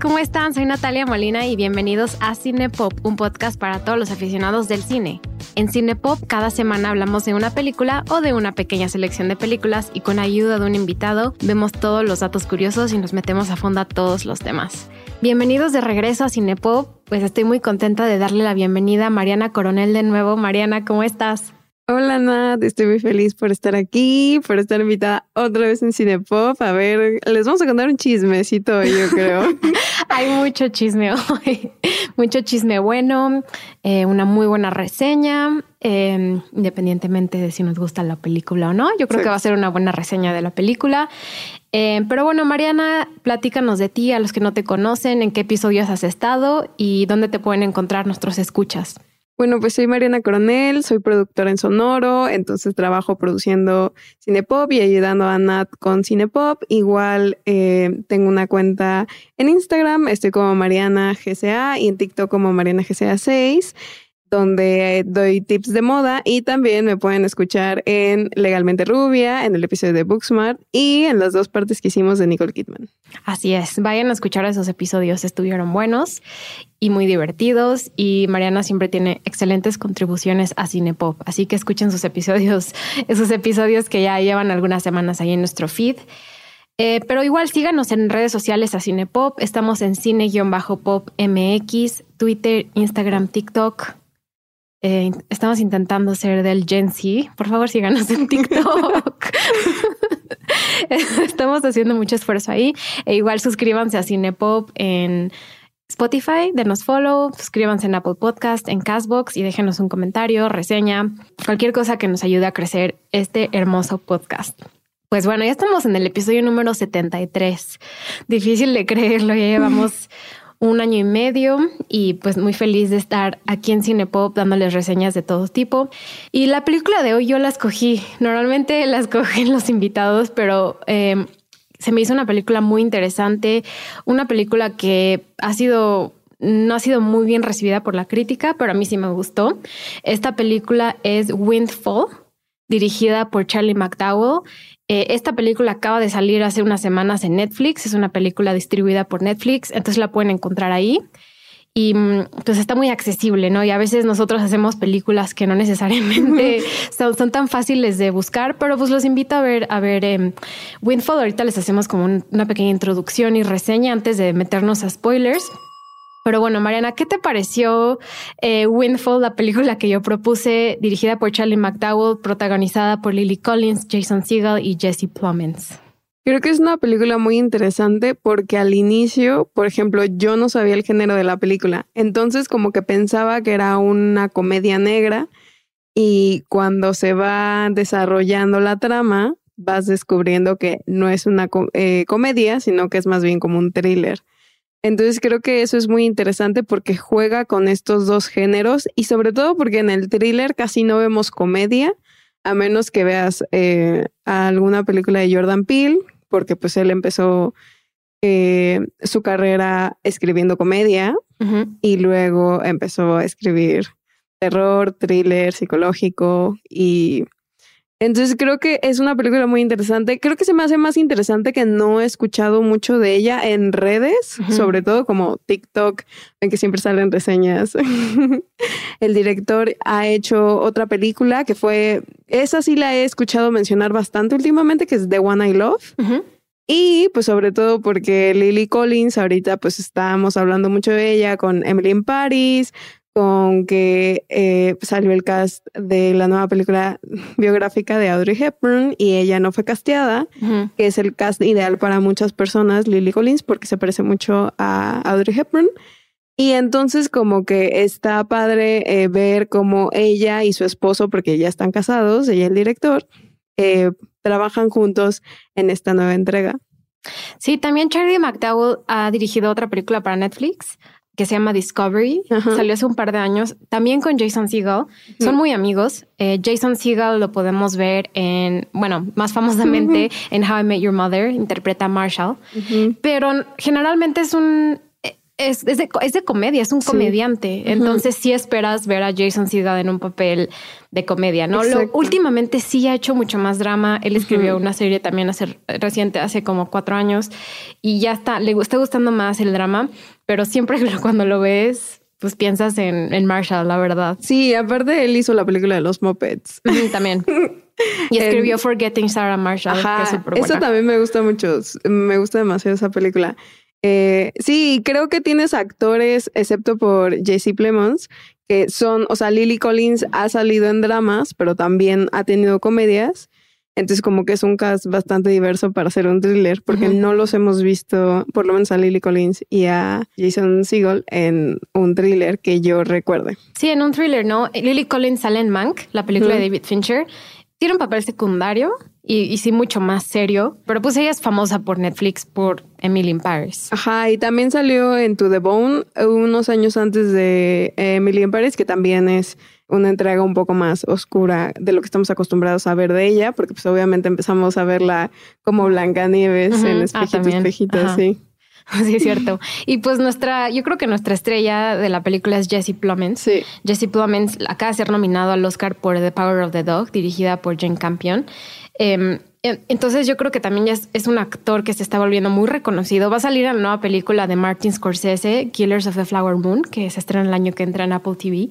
¿cómo están? Soy Natalia Molina y bienvenidos a Cinepop, un podcast para todos los aficionados del cine. En Cinepop cada semana hablamos de una película o de una pequeña selección de películas y con ayuda de un invitado vemos todos los datos curiosos y nos metemos a fondo a todos los temas. Bienvenidos de regreso a Cinepop, pues estoy muy contenta de darle la bienvenida a Mariana Coronel de nuevo. Mariana, ¿cómo estás? Hola Nat, estoy muy feliz por estar aquí, por estar invitada otra vez en Cinepop. A ver, les vamos a contar un chismecito, yo creo. Hay mucho chisme hoy, mucho chisme bueno, eh, una muy buena reseña, em, independientemente de si nos gusta la película o no. Yo creo que va a ser una buena reseña de la película. Em, pero bueno, Mariana, platícanos de ti, a los que no te conocen, en qué episodios has estado y dónde te pueden encontrar nuestros escuchas. Bueno, pues soy Mariana Coronel, soy productora en Sonoro, entonces trabajo produciendo Cinepop y ayudando a Nat con Cinepop. Igual eh, tengo una cuenta en Instagram, estoy como Mariana GCA y en TikTok como Mariana GCA 6 donde doy tips de moda y también me pueden escuchar en Legalmente Rubia, en el episodio de Booksmart y en las dos partes que hicimos de Nicole Kidman. Así es, vayan a escuchar esos episodios, estuvieron buenos y muy divertidos y Mariana siempre tiene excelentes contribuciones a Cinepop, así que escuchen sus episodios, esos episodios que ya llevan algunas semanas ahí en nuestro feed. Eh, pero igual síganos en redes sociales a Cinepop. Estamos en cine-pop MX, Twitter, Instagram, TikTok. Eh, estamos intentando ser del Gen Z. Por favor, síganos en TikTok. estamos haciendo mucho esfuerzo ahí. E igual suscríbanse a Cinepop en Spotify, denos follow, suscríbanse en Apple Podcast, en Castbox y déjenos un comentario, reseña, cualquier cosa que nos ayude a crecer este hermoso podcast. Pues bueno, ya estamos en el episodio número 73. Difícil de creerlo, ya llevamos un año y medio y pues muy feliz de estar aquí en Cinepop dándoles reseñas de todo tipo. Y la película de hoy yo la escogí. Normalmente la escogen los invitados, pero em, se me hizo una película muy interesante, una película que ha sido no ha sido muy bien recibida por la crítica, pero a mí sí me gustó. Esta película es Windfall, dirigida por Charlie McDowell eh, esta película acaba de salir hace unas semanas en Netflix, es una película distribuida por Netflix, entonces la pueden encontrar ahí. Y mm, pues está muy accesible, ¿no? Y a veces nosotros hacemos películas que no necesariamente son, tan fáciles de buscar, pero pues los invito a ver, a ver eh, Windfall. Ahorita les hacemos como una pequeña introducción y reseña antes de meternos a spoilers. Pero bueno, Mariana, ¿qué te pareció eh, Windfall, la película que yo propuse, dirigida por Charlie McDowell, protagonizada por Lily Collins, Jason Segel y Jesse Plemons? Creo que es una película muy interesante porque al inicio, por ejemplo, yo no sabía el género de la película. Entonces como que pensaba que era una comedia negra y cuando se va desarrollando la trama, vas descubriendo que no es una eh, comedia, sino que es más bien como un thriller. Entonces creo que eso es muy interesante porque juega con estos dos géneros y sobre todo porque en el thriller casi no vemos comedia, a menos que veas eh, alguna película de Jordan Peele, porque pues él empezó eh, su carrera escribiendo comedia y luego empezó a escribir terror, thriller, psicológico y entonces creo que es una película muy interesante. Creo que se me hace más interesante que no he escuchado mucho de ella en redes, sobre todo como TikTok, en que siempre salen reseñas. El director ha hecho otra película que fue, esa sí la he escuchado mencionar bastante últimamente, que es The One I Love. Y pues sobre todo porque Lily Collins, ahorita pues estábamos hablando mucho de ella con Emily in Paris, con que eh, salió el cast de la nueva película biográfica de Audrey Hepburn y ella no fue casteada, que es el cast ideal para muchas personas, Lily Collins, porque se parece mucho a Audrey Hepburn. Y entonces como que está padre eh, ver cómo ella y su esposo, porque ya están casados, ella y el director, eh, trabajan juntos en esta nueva entrega. Sí, también Charlie McDowell ha dirigido otra película para Netflix, que se llama Discovery. Salió hace un par de años, también con Jason Segel. Son muy amigos. Eh, Jason Segel lo podemos ver en, bueno, más famosamente en How I Met Your Mother, interpreta a Marshall. Pero generalmente es un, es, es, de, es de comedia, es un comediante. Entonces sí esperas ver a Jason Segel en un papel de comedia, ¿no? Lo, últimamente sí ha hecho mucho más drama. Él escribió una serie también hace reciente, hace como cuatro años, y ya está, le está gustando más el drama, pero siempre cuando lo ves, pues piensas en, en Marshall, la verdad. Sí, aparte él hizo la película de los Muppets. También. Y escribió Forgetting Sarah Marshall, Ajá, Eso también me gusta mucho. Me gusta demasiado esa película. Eh, sí, creo que tienes actores, excepto por Jesse Plemons, que son, o sea, Lily Collins ha salido en dramas, pero también ha tenido comedias. Entonces, como que es un cast bastante diverso para hacer un thriller, porque no los hemos visto, por lo menos a Lily Collins y a Jason Segel, en un thriller que yo recuerde. Sí, en un thriller, ¿no? Lily Collins sale en Mank, la película de David Fincher. Tiene un papel secundario, y, sí mucho más serio, pero pues ella es famosa por Netflix por Emily in Paris. Ajá, y también salió en To the Bone unos años antes de Emily in Paris, que también es una entrega un poco más oscura de lo que estamos acostumbrados a ver de ella, porque pues obviamente empezamos a verla como Blancanieves en ah, espejitos, espejitos, sí. Sí, es cierto. Y pues nuestra, yo creo que nuestra estrella de la película es Jesse Plemons. Sí. Jesse Plemons acaba de ser nominado al Oscar por The Power of the Dog, dirigida por Jane Campion. Em, entonces yo creo que también ya es, un actor que se está volviendo muy reconocido. Va a salir en la nueva película de Martin Scorsese, Killers of the Flower Moon, que se estrena el año que entra en Apple TV.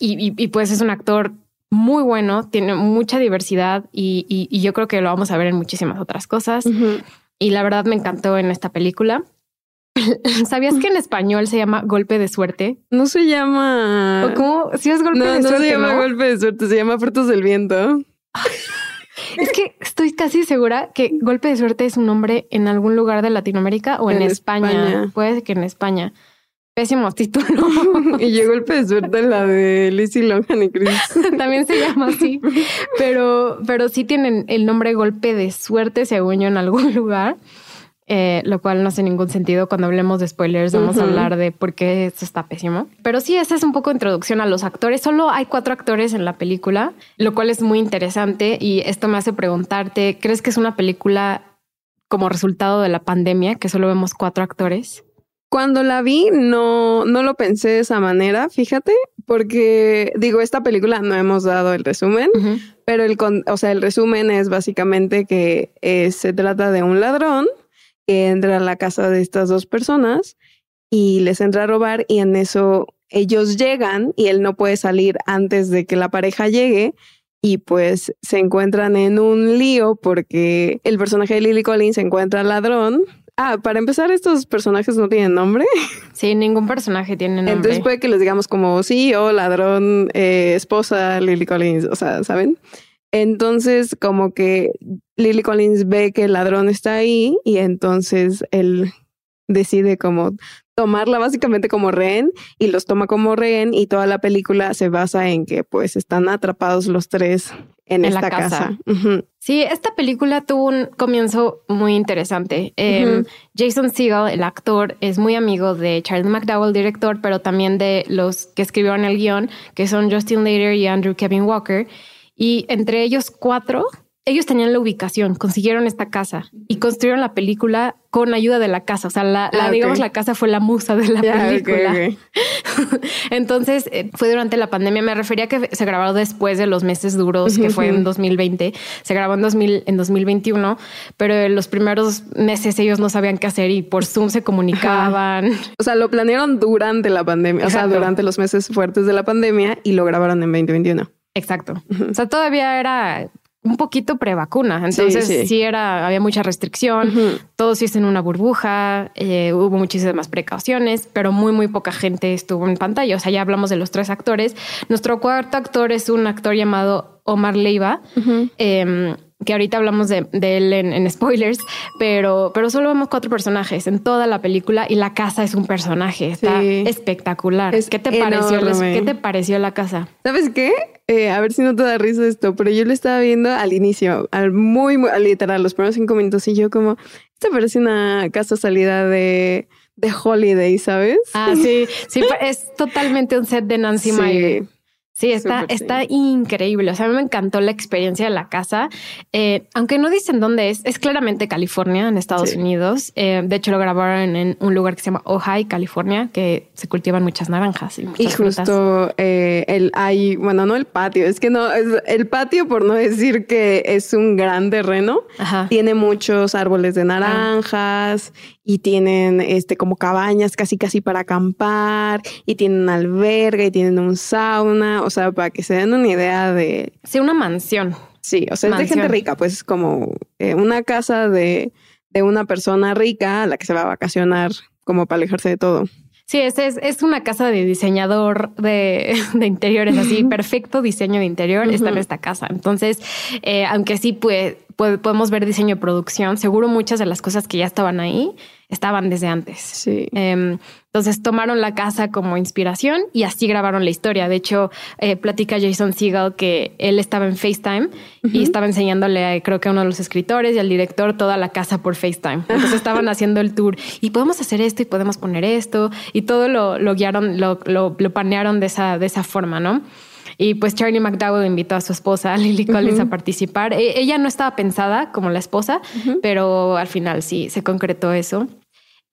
Y, pues es un actor muy bueno, tiene mucha diversidad y, yo creo que lo vamos a ver en muchísimas otras cosas. Y la verdad me encantó en esta película. ¿Sabías que en español se llama golpe de suerte? No se llama. ¿O cómo? Si es golpe de suerte. No se llama golpe de suerte, se llama frutos del viento. Es que estoy casi segura que golpe de suerte es un nombre en algún lugar de Latinoamérica o en, España. Puede que en España. Pésimo título. y llegó golpe de suerte la de Lizzie Lohan y Chris. También se llama así. Pero, pero sí tienen el nombre golpe de suerte, según yo, en algún lugar. Eh, lo cual no hace ningún sentido. Cuando hablemos de spoilers, vamos a hablar de por qué esto está pésimo. Pero sí, esa es un poco introducción a los actores. Solo hay cuatro actores en la película, lo cual es muy interesante. Y esto me hace preguntarte: ¿crees que es una película como resultado de la pandemia, que solo vemos cuatro actores? Cuando la vi, no, no lo pensé de esa manera, fíjate, porque digo, esta película no hemos dado el resumen, pero el, o sea, el resumen es básicamente que eh, se trata de un ladrón que entra a la casa de estas dos personas y les entra a robar y en eso ellos llegan y él no puede salir antes de que la pareja llegue y pues se encuentran en un lío porque el personaje de Lily Collins se encuentra al ladrón. Ah, para empezar, estos personajes no tienen nombre. Sí, ningún personaje tiene nombre. Entonces puede que les digamos como sí o ladrón, eh, esposa, Lily Collins, o sea, ¿saben? Entonces, como que Lily Collins ve que el ladrón está ahí y entonces él decide como tomarla básicamente como rehén y los toma como rehén y toda la película se basa en que pues están atrapados los tres en, esta casa. Sí, esta película tuvo un comienzo muy interesante. Em, Jason Segel, el actor, es muy amigo de Charlie McDowell, director, pero también de los que escribieron el guion, que son Justin Later y Andrew Kevin Walker. Y entre ellos cuatro, ellos tenían la ubicación, consiguieron esta casa y construyeron la película con ayuda de la casa. O sea, la, ah, digamos, la casa fue la musa de la película. Entonces, eh, fue durante la pandemia. Me refería a que se grabó después de los meses duros, que fue en 2020. Se grabó en, 2000, en 2021, pero en los primeros meses ellos no sabían qué hacer y por Zoom se comunicaban. O sea, lo planearon durante la pandemia, o sea, durante los meses fuertes de la pandemia y lo grabaron en 2021. Exacto. O sea, todavía era un poquito prevacuna. Entonces sí, era, había mucha restricción, todos hice en una burbuja, eh, hubo muchísimas precauciones, pero muy, muy poca gente estuvo en pantalla. O sea, ya hablamos de los tres actores. Nuestro cuarto actor es un actor llamado Omar Leiva que ahorita hablamos de, él en, spoilers, pero, pero solo vemos cuatro personajes en toda la película y la casa es un personaje. Está espectacular. ¿Qué te pareció? ¿Qué te pareció la casa? ¿Sabes qué? Eh, a ver si no te da risa esto, pero yo lo estaba viendo al inicio, al muy, muy literal, los primeros cinco minutos y yo como, esta parece una casa salida de, de Holiday, ¿sabes? Ah, sí, sí, es totalmente un set de Nancy sí. Sí, está, está increíble. O sea, a mí me encantó la experiencia de la casa. Eh, aunque no dicen dónde es, es claramente California, en Estados Unidos. Eh, de hecho, lo grabaron en un lugar que se llama Ojai, California, que se cultivan muchas naranjas y muchas Y justo eh, el hay, bueno, no el patio, es que no, es, el patio, por no decir que es un gran terreno, tiene muchos árboles de naranjas y tienen este como cabañas casi casi para acampar y tienen alberga y tienen un sauna, o sea, para que se den una idea de... Sí, una mansión. Sí, o sea, es de gente rica, pues como eh, una casa de, de una persona rica a la que se va a vacacionar como para alejarse de todo. Sí, es, es, es una casa de diseñador de, de interiores, así, perfecto diseño de interior está en esta casa. Entonces, eh, aunque sí pues, podemos ver diseño de producción, seguro muchas de las cosas que ya estaban ahí estaban desde antes. Sí. Em, entonces tomaron la casa como inspiración y así grabaron la historia. De hecho, eh, platica Jason Segel que él estaba en FaceTime y estaba enseñándole, creo que a uno de los escritores y al director toda la casa por FaceTime. Entonces estaban haciendo el tour y podemos hacer esto y podemos poner esto y todo lo, lo guiaron, lo, lo, lo planearon de esa, de esa forma, ¿no? Y pues Charlie McDowell invitó a su esposa, Lily Collins, a participar. E, ella no estaba pensada como la esposa, pero al final sí se concretó eso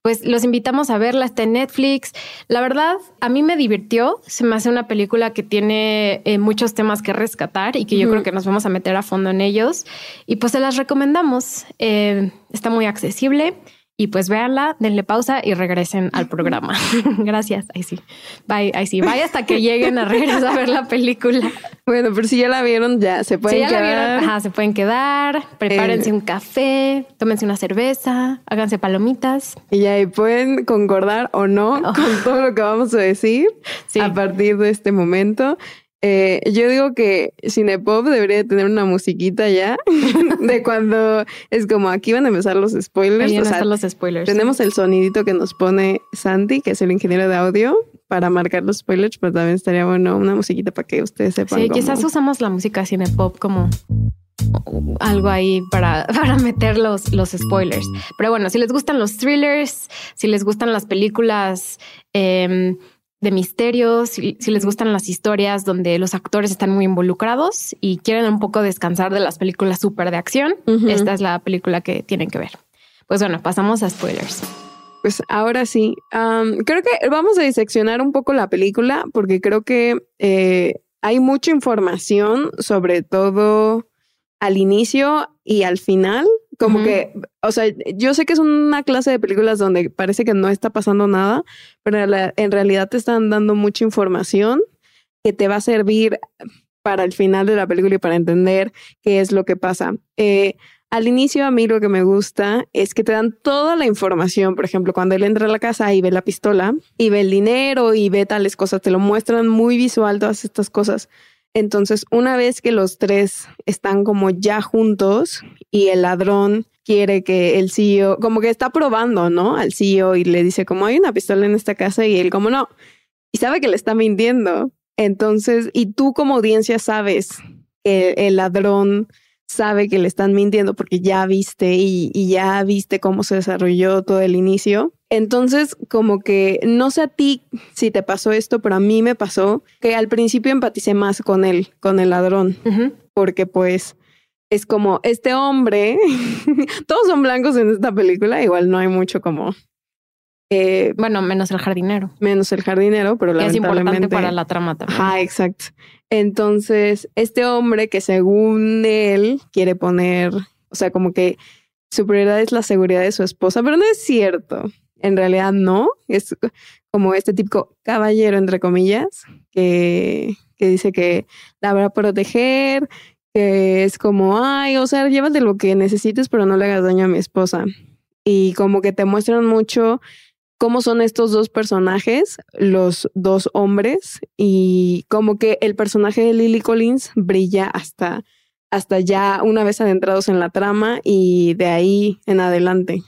pues los invitamos a verla, está en Netflix. La verdad, a mí me divirtió, se me hace una película que tiene eh, muchos temas que rescatar y que yo creo que nos vamos a meter a fondo en ellos. Y pues se las recomendamos, eh, está muy accesible. Y pues véanla, denle pausa y regresen al programa. Gracias. Ahí sí. Bye, ahí sí. Vaya hasta que lleguen a regresar a ver la película. Bueno, pero si ya la vieron, ya se pueden ya quedar. ajá, se pueden quedar. Prepárense eh, un café, tómense una cerveza, háganse palomitas. Y ahí pueden concordar o no oh. con todo lo que vamos a decir a partir de este momento. Eh, yo digo que Cinepop debería tener una musiquita ya de cuando es como aquí van a empezar los spoilers. o los spoilers. Tenemos el sonidito que nos pone Santi, que es el ingeniero de audio, para marcar los spoilers, pero también estaría bueno una musiquita para que ustedes sepan. Sí, quizás usamos la música Cinepop como algo ahí para, para meter los, los spoilers. Pero bueno, si les gustan los thrillers, si les gustan las películas eh, de misterios, si, les gustan las historias donde los actores están muy involucrados y quieren un poco descansar de las películas súper de acción, esta es la película que tienen que ver. Pues bueno, pasamos a spoilers. Pues ahora sí, creo que vamos a diseccionar un poco la película porque creo que eh, hay mucha información, sobre todo al inicio y al final. Como que, o sea, yo sé que es una clase de películas donde parece que no está pasando nada, pero en realidad te están dando mucha información que te va a servir para el final de la película y para entender qué es lo que pasa. Eh, al inicio a mí lo que me gusta es que te dan toda la información, por ejemplo, cuando él entra a la casa y ve la pistola y ve el dinero y ve tales cosas, te lo muestran muy visual todas estas cosas. Entonces, una vez que los tres están como ya juntos y el ladrón quiere que el CEO, como que está probando, ¿no? Al CEO y le dice como hay una pistola en esta casa y él como no. Y sabe que le está mintiendo. Entonces, y tú como audiencia sabes que el ladrón sabe que le están mintiendo porque ya viste y, y, ya viste cómo se desarrolló todo el inicio. Entonces, como que no sé a ti si te pasó esto, pero a mí me pasó que al principio empaticé más con él, con el ladrón, porque pues es como este hombre, todos son blancos en esta película, igual no hay mucho como... Eh, bueno, menos el jardinero. Menos el jardinero, pero que es importante para la trama también. Ah, exacto. Entonces, este hombre que según él quiere poner, o sea, como que su prioridad es la seguridad de su esposa, pero no es cierto. En realidad no. Es como este típico caballero, entre comillas, que, que dice que la va a proteger, que es como, ay, o sea, llévate lo que necesites, pero no le hagas daño a mi esposa. Y como que te muestran mucho cómo son estos dos personajes, los dos hombres, y como que el personaje de Lily Collins brilla hasta, hasta ya una vez adentrados en la trama y de ahí en adelante.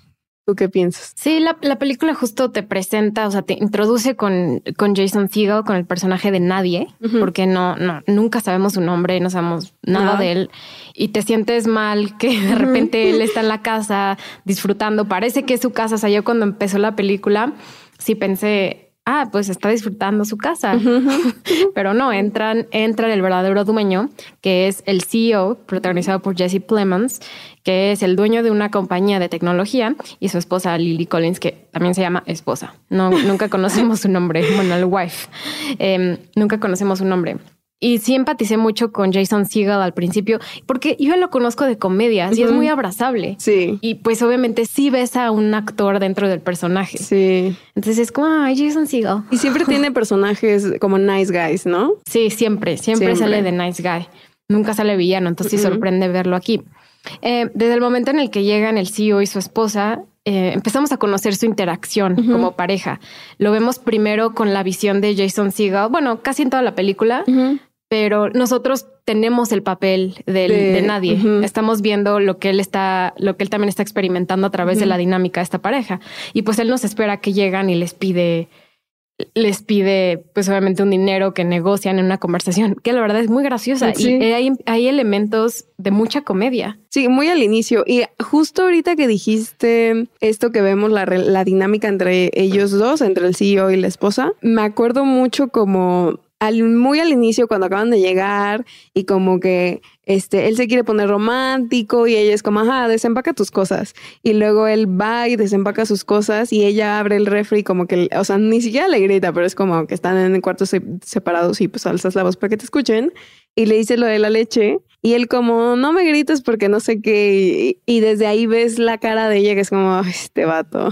¿Tú qué piensas? Sí, la, película justo te presenta, o sea, te introduce con, con Jason Segel, con el personaje de nadie, porque no, no, nunca sabemos su nombre, no sabemos nada de él. Y te sientes mal que de repente él está en la casa disfrutando. Parece que es su casa. O sea, yo cuando empezó la película, sí pensé, ah, pues está disfrutando su casa. Pero no, entran, entra el verdadero dueño, que es el CEO, protagonizado por Jesse Plemons, que es el dueño de una compañía de tecnología, y su esposa Lily Collins, que también se llama esposa. No, nunca conocemos su nombre, bueno, el wife. Em, nunca conocemos su nombre. Y sí empaticé mucho con Jason Segel al principio, porque yo lo conozco de comedias y es muy abrazable. Sí. Y pues obviamente sí ves a un actor dentro del personaje. Sí. Entonces es como, ay, Jason Segel. Y siempre tiene personajes como nice guys, ¿no? Sí, siempre, siempre, sale de nice guy. Nunca sale villano, entonces sí sorprende verlo aquí. Eh, desde el momento en el que llegan el CEO y su esposa, eh, empezamos a conocer su interacción como pareja. Lo vemos primero con la visión de Jason Segel, bueno, casi en toda la película, pero nosotros tenemos el papel de, nadie. Estamos viendo lo que él está, lo que él también está experimentando a través de la dinámica de esta pareja. Y pues él nos espera que llegan y les pide, les pide, pues obviamente un dinero que negocian en una conversación, que la verdad es muy graciosa. Y hay, hay elementos de mucha comedia. Sí, muy al inicio. Y justo ahorita que dijiste esto que vemos, la, la dinámica entre ellos dos, entre el CEO y la esposa, me acuerdo mucho como al, muy al inicio cuando acaban de llegar y como que este, él se quiere poner romántico y ella es como, ajá, desempaca tus cosas. Y luego él va y desempaca sus cosas y ella abre el refri como que, o sea, ni siquiera le grita, pero es como que están en cuartos separados y pues alzas la voz para que te escuchen. Y le dice lo de la leche y él como, no me grites porque no sé qué. Y, desde ahí ves la cara de ella que es como, este vato.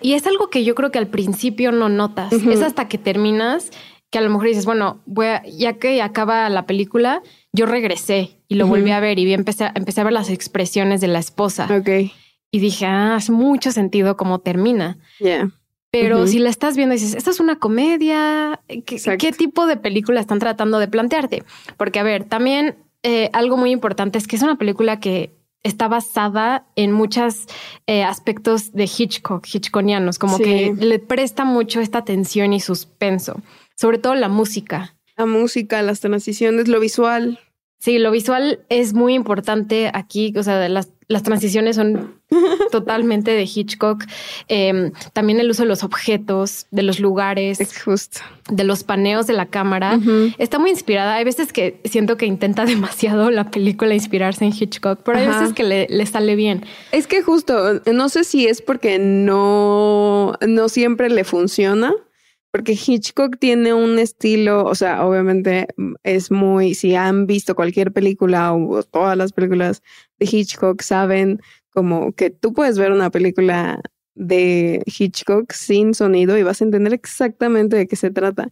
y es algo que yo creo que al principio no notas. Es hasta que terminas que a lo mejor dices, bueno, voy ya que acaba la película, yo regresé y lo volví a ver y empecé, a, empecé a ver las expresiones de la esposa. Ok. Y dije, ah, hace mucho sentido cómo termina. Yeah. Pero si la estás viendo y dices, ¿esta es una comedia? ¿Qué, tipo de película están tratando de plantearte? Porque, a ver, también eh, algo muy importante es que es una película que está basada en muchos eh, aspectos de Hitchcock, hitchconianos, como que le presta mucho esta tensión y suspenso, sobre todo la música. La música, las transiciones, lo visual. Sí, lo visual es muy importante aquí, o sea, las, las transiciones son totalmente de Hitchcock. Em, también el uso de los objetos, de los lugares, es justo. de los paneos de la cámara. Está muy inspirada. Hay veces que siento que intenta demasiado la película inspirarse en Hitchcock, pero hay veces que le, le, sale bien. Es que justo, no sé si es porque no, no siempre le funciona porque Hitchcock tiene un estilo, o sea, obviamente es muy, si han visto cualquier película o todas las películas de Hitchcock, saben como que tú puedes ver una película de Hitchcock sin sonido y vas a entender exactamente de qué se trata.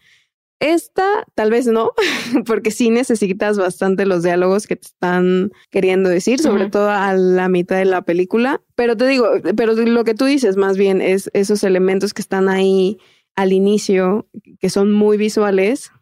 Esta tal vez no, porque sí necesitas bastante los diálogos que te están queriendo decir, sobre todo a la mitad de la película. Pero te digo, pero lo que tú dices más bien es esos elementos que están ahí al inicio, que son muy visuales,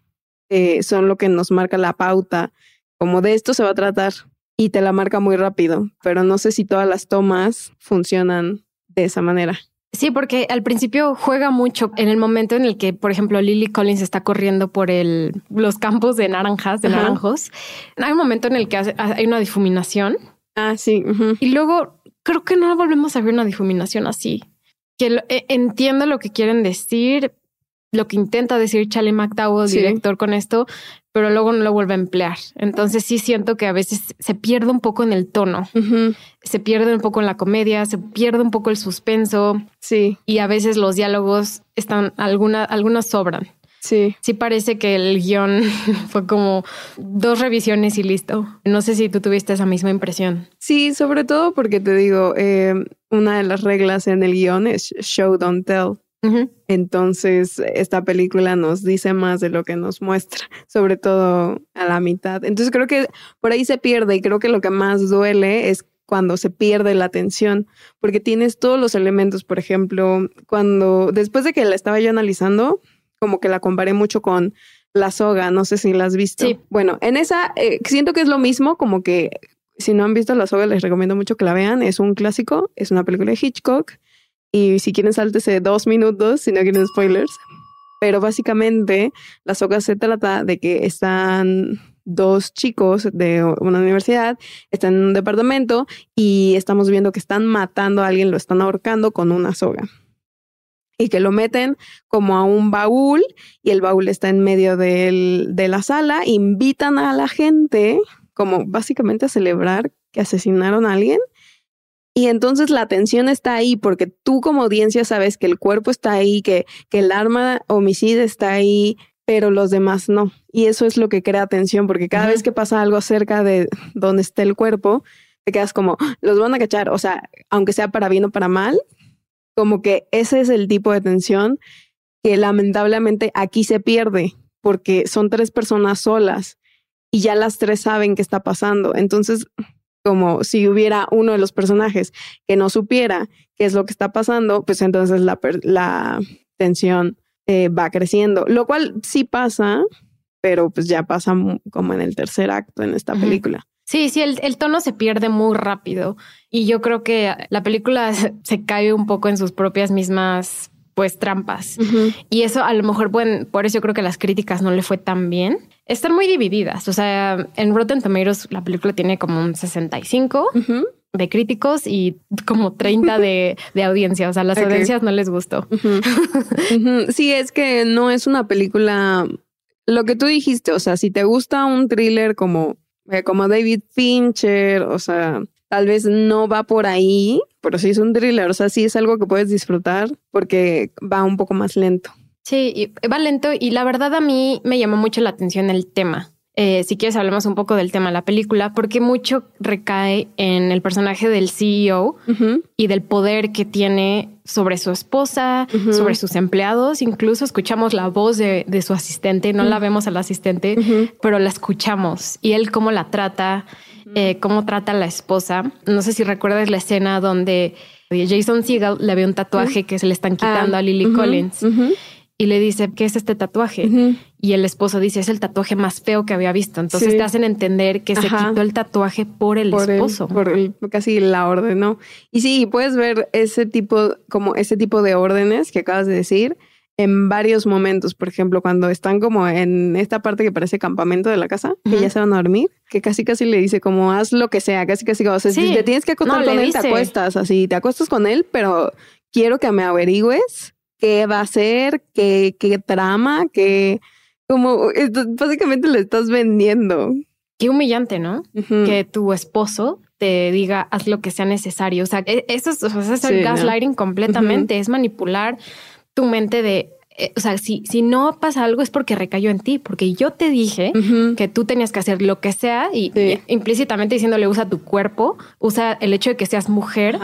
eh, son lo que nos marca la pauta, como de esto se va a tratar y te la marca muy rápido, pero no sé si todas las tomas funcionan de esa manera. Sí, porque al principio juega mucho en el momento en el que, por ejemplo, Lily Collins está corriendo por el, los campos de naranjas, de naranjos. Hay un momento en el que hay una difuminación. Ah, sí. Y luego creo que no volvemos a ver una difuminación así que eh, entiendo lo que quieren decir, lo que intenta decir Charlie McDowell, director, con esto, pero luego no lo vuelve a emplear. Entonces sí siento que a veces se pierde un poco en el tono, se pierde un poco en la comedia, se pierde un poco el suspenso. Sí. Y a veces los diálogos están, alguna, algunas sobran. Sí. Sí parece que el guion fue como dos revisiones y listo. No sé si tú tuviste esa misma impresión. Sí, sobre todo porque te digo, eh, una de las reglas en el guion es show, don't tell. Entonces, esta película nos dice más de lo que nos muestra, sobre todo a la mitad. Entonces, creo que por ahí se pierde y creo que lo que más duele es cuando se pierde la atención, porque tienes todos los elementos, por ejemplo, cuando después de que la estaba yo analizando, como que la comparé mucho con La Soga, no sé si la has visto. Sí. Bueno, en esa eh, siento que es lo mismo, como que si no han visto La Soga les recomiendo mucho que la vean, es un clásico, es una película de Hitchcock y si quieren sáltese dos minutos si no quieren spoilers. Pero básicamente La Soga se trata de que están dos chicos de una universidad, están en un departamento y estamos viendo que están matando a alguien, lo están ahorcando con una soga. Y que lo meten como a un baúl y el baúl está en medio del, de la sala, invitan a la gente como básicamente a celebrar que asesinaron a alguien. Y entonces la atención está ahí porque tú como audiencia sabes que el cuerpo está ahí, que, que el arma homicida está ahí, pero los demás no. Y eso es lo que crea tensión porque cada vez que pasa algo cerca de donde está el cuerpo, te quedas como, ah, los van a cachar. O sea, aunque sea para bien o para mal, como que ese es el tipo de tensión que lamentablemente aquí se pierde porque son tres personas solas y ya las tres saben qué está pasando. Entonces, como si hubiera uno de los personajes que no supiera qué es lo que está pasando, pues entonces la, la tensión eh, va creciendo, lo cual sí pasa, pero pues ya pasa como en el tercer acto en esta película. Sí, sí, el, el, tono se pierde muy rápido y yo creo que la película se cae un poco en sus propias mismas pues trampas. Y eso a lo mejor, bueno, por eso yo creo que las críticas no le fue tan bien. Están muy divididas. O sea, en Rotten Tomatoes la película tiene como un 65 de críticos y como 30 de, de audiencia. O sea, las audiencias no les gustó. Sí, es que no es una película. Lo que tú dijiste, o sea, si te gusta un thriller como, como David Fincher, o sea, tal vez no va por ahí, pero sí es un thriller, o sea, sí es algo que puedes disfrutar porque va un poco más lento. Sí, va lento y la verdad a mí me llamó mucho la atención el tema. Eh, si quieres hablemos un poco del tema de la película, porque mucho recae en el personaje del CEO y del poder que tiene sobre su esposa, sobre sus empleados. Incluso escuchamos la voz de, su asistente, no la vemos al asistente, pero la escuchamos. Y él cómo la trata eh, cómo trata a la esposa. No sé si recuerdas la escena donde Jason Segel le ve un tatuaje que se le están quitando a ah, Lily Collins y le dice, ¿qué es este tatuaje? Y el esposo dice, es el tatuaje más feo que había visto. Entonces te hacen entender que se quitó el tatuaje por el esposo. por el, casi la ordenó. Y sí, puedes ver ese tipo, como ese tipo de órdenes que acabas de decir en varios momentos. Por ejemplo, cuando están como en esta parte que parece campamento de la casa, que ya se van a dormir, que casi casi le dice como haz lo que sea, casi casi o sea, si te tienes que acostar con él, te acuestas así, te acuestas con él, pero quiero que me averigües qué va a hacer, qué, qué trama, qué como básicamente le estás vendiendo. Qué humillante, ¿no? Que tu esposo te diga haz lo que sea necesario. O sea, e, eso es, el gaslighting completamente, es manipular tu mente de, eh, o sea, si, si no pasa algo es porque recayó en ti, porque yo te dije que tú tenías que hacer lo que sea y, implícitamente diciéndole usa tu cuerpo, usa el hecho de que seas mujer.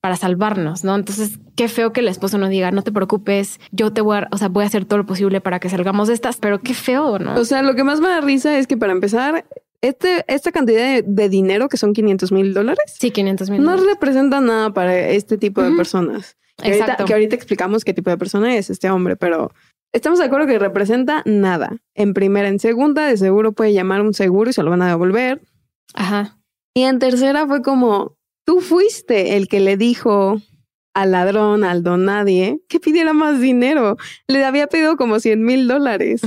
Para salvarnos, ¿no? Entonces, qué feo que el esposo no diga, no te preocupes, yo te voy a, o sea, voy a hacer todo lo posible para que salgamos de estas, pero qué feo, ¿no? O sea, lo que más me da risa es que para empezar, este, esta cantidad de, dinero que son 500 mil dólares. Sí, 500 mil. No representa nada para este tipo de personas. Que ahorita, explicamos qué tipo de persona es este hombre, pero estamos de acuerdo que representa nada. En primera, en segunda, de seguro puede llamar un seguro y se lo van a devolver. Ajá. Y en tercera fue como, tú fuiste el que le dijo al ladrón, al don nadie, que pidiera más dinero. Le había pedido como 100 mil dólares.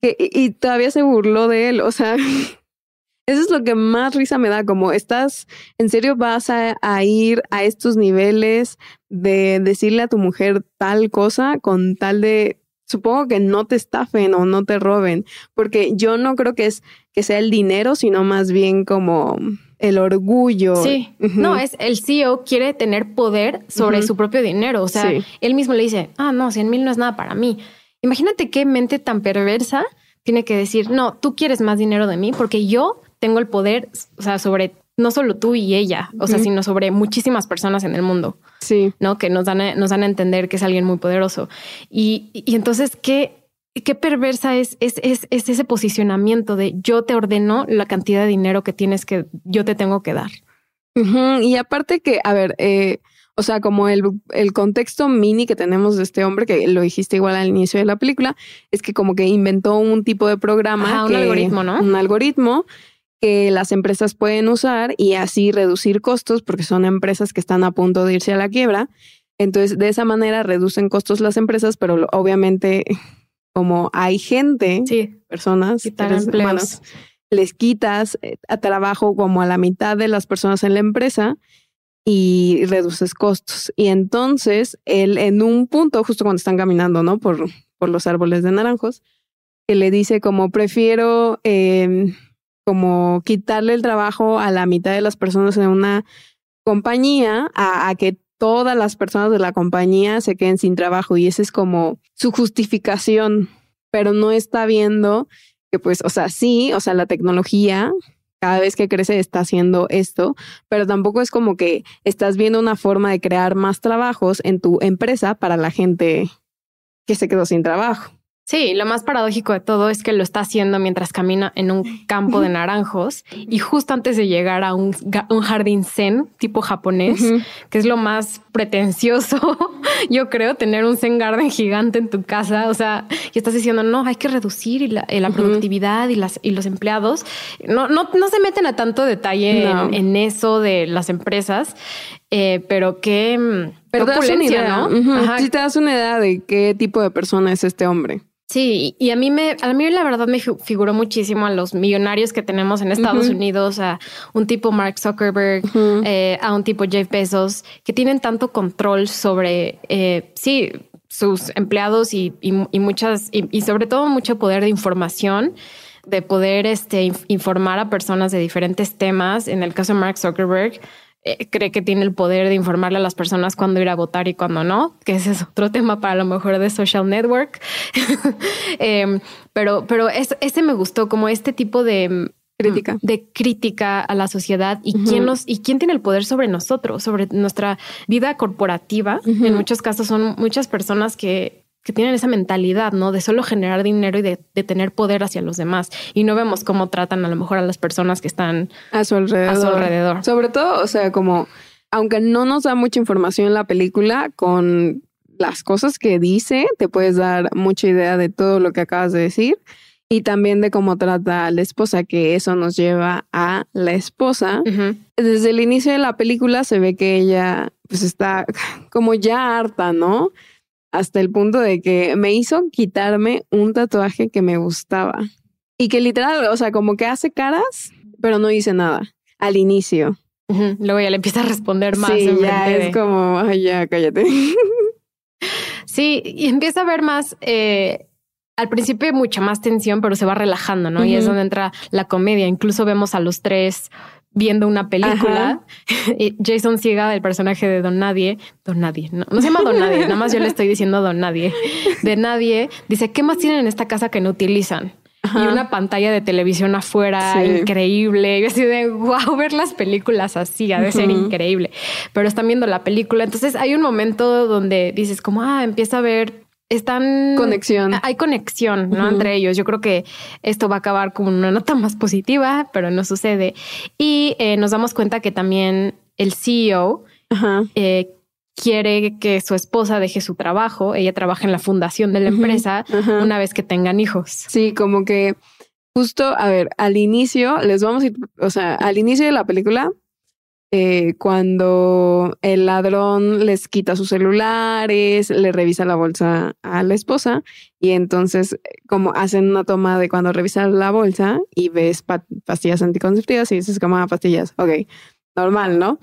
y, todavía se burló de él. O sea, eso es lo que más risa me da, como estás, en serio vas a, ir a estos niveles de decirle a tu mujer tal cosa con tal de, supongo que no te estafen o no te roben, porque yo no creo que es que sea el dinero, sino más bien como el orgullo. Sí, no, es el CEO quiere tener poder sobre su propio dinero, o sea, él mismo le dice, ah, no, 100 mil no es nada para mí. Imagínate qué mente tan perversa tiene que decir, no, tú quieres más dinero de mí porque yo tengo el poder, o sea, sobre no solo tú y ella, o sea, sino sobre muchísimas personas en el mundo. Sí. ¿No? Que nos dan a, nos dan a entender que es alguien muy poderoso. Y, y entonces, ¿qué, qué perversa es, es, es, es, ese posicionamiento de yo te ordeno la cantidad de dinero que tienes que, yo te tengo que dar? Y aparte que, a ver, eh, o sea, como el, el, contexto mini que tenemos de este hombre, que lo dijiste igual al inicio de la película, es que como que inventó un tipo de programa. un algoritmo, ¿no? Un algoritmo que las empresas pueden usar y así reducir costos porque son empresas que están a punto de irse a la quiebra. Entonces, de esa manera reducen costos las empresas, pero obviamente como hay gente, personas, humanos, les quitas eh, a trabajo como a la mitad de las personas en la empresa y reduces costos. Y entonces él en un punto, justo cuando están caminando, ¿no? Por, por los árboles de naranjos, que le dice como prefiero em, como quitarle el trabajo a la mitad de las personas en una compañía a, a que todas las personas de la compañía se queden sin trabajo y esa es como su justificación, pero no está viendo que pues, o sea, sí, o sea, la tecnología cada vez que crece está haciendo esto, pero tampoco es como que estás viendo una forma de crear más trabajos en tu empresa para la gente que se quedó sin trabajo. Sí, lo más paradójico de todo es que lo está haciendo mientras camina en un campo de naranjos y justo antes de llegar a un, jardín zen tipo japonés, que es lo más pretencioso, yo creo, tener un zen garden gigante en tu casa. O sea, y estás diciendo, no, hay que reducir la, eh, productividad y, las, y los empleados. No, no, no se meten a tanto detalle en, eso de las empresas, eh, pero que... Pero te das una idea, ¿no? Sí te das una idea de qué tipo de persona es este hombre. Sí, y a mí me, a mí la verdad me figuró muchísimo a los millonarios que tenemos en Estados Unidos, a un tipo Mark Zuckerberg, eh, a un tipo Jeff Bezos, que tienen tanto control sobre, eh, sí, sus empleados y, muchas, y, sobre todo mucho poder de información de poder este, informar a personas de diferentes temas. En el caso de Mark Zuckerberg, eh, cree que tiene el poder de informarle a las personas cuándo ir a votar y cuándo no, que ese es otro tema para lo mejor de social network. Em, pero, pero ese me gustó como este tipo de crítica de crítica a la sociedad y quién nos y quién tiene el poder sobre nosotros, sobre nuestra vida corporativa. En muchos casos son muchas personas que que tienen esa mentalidad, ¿no? De solo generar dinero y de, tener poder hacia los demás. Y no vemos cómo tratan a lo mejor a las personas que están a su alrededor. Sobre todo, o sea, como, aunque no nos da mucha información en la película, con las cosas que dice, te puedes dar mucha idea de todo lo que acabas de decir. Y también de cómo trata a la esposa, que eso nos lleva a la esposa. Desde el inicio de la película se ve que ella pues está como ya harta, ¿no? Hasta el punto de que me hizo quitarme un tatuaje que me gustaba. Y que literal, o sea, como que hace caras, pero no dice nada al inicio. Luego ya le empieza a responder más. Sí, ya es como, ay, ya, cállate. sí, y empieza a ver más, eh, al principio mucha más tensión, pero se va relajando, ¿no? Y es donde entra la comedia. Incluso vemos a los tres viendo una película. Jason Siega, el personaje de Don Nadie, Don Nadie, no, se llama Don Nadie, nada más yo le estoy diciendo Don Nadie, de Nadie, dice, ¿qué más tienen en esta casa que no utilizan? Y una pantalla de televisión afuera increíble. Y así de wow, ver las películas así ha de ser increíble. Pero están viendo la película. Entonces hay un momento donde dices, como, ah, empieza a ver están conexión. Hay conexión ¿no? entre ellos. Yo creo que esto va a acabar con una nota más positiva, pero no sucede. Y eh, nos damos cuenta que también el CEO eh, quiere que su esposa deje su trabajo. Ella trabaja en la fundación de la empresa una vez que tengan hijos. Sí, como que justo, a ver, al inicio les vamos a ir, o sea, al inicio de la película eh, cuando el ladrón les quita sus celulares, le revisa la bolsa a la esposa y entonces como hacen una toma de cuando revisan la bolsa y ves pastillas anticonceptivas y dices como ah, pastillas, ok, normal, ¿no?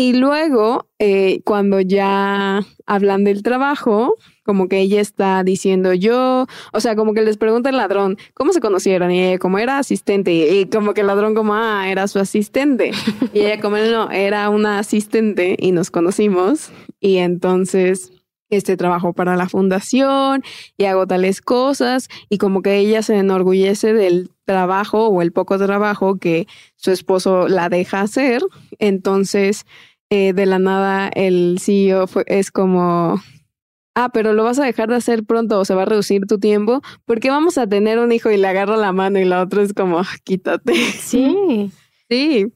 Y luego, eh, cuando ya hablan del trabajo, como que ella está diciendo yo, o sea, como que les pregunta el ladrón, ¿cómo se conocieron? Y ella como era asistente, y como que el ladrón como, ah, era su asistente. Y ella como, no, era una asistente y nos conocimos. Y entonces este trabajo para la fundación y hago tales cosas y como que ella se enorgullece del trabajo o el poco trabajo que su esposo la deja hacer. Entonces, eh, de la nada, el CEO es como, ah, pero lo vas a dejar de hacer pronto o se va a reducir tu tiempo porque vamos a tener un hijo y le agarra la mano y la otra es como, ah, quítate. Sí. sí.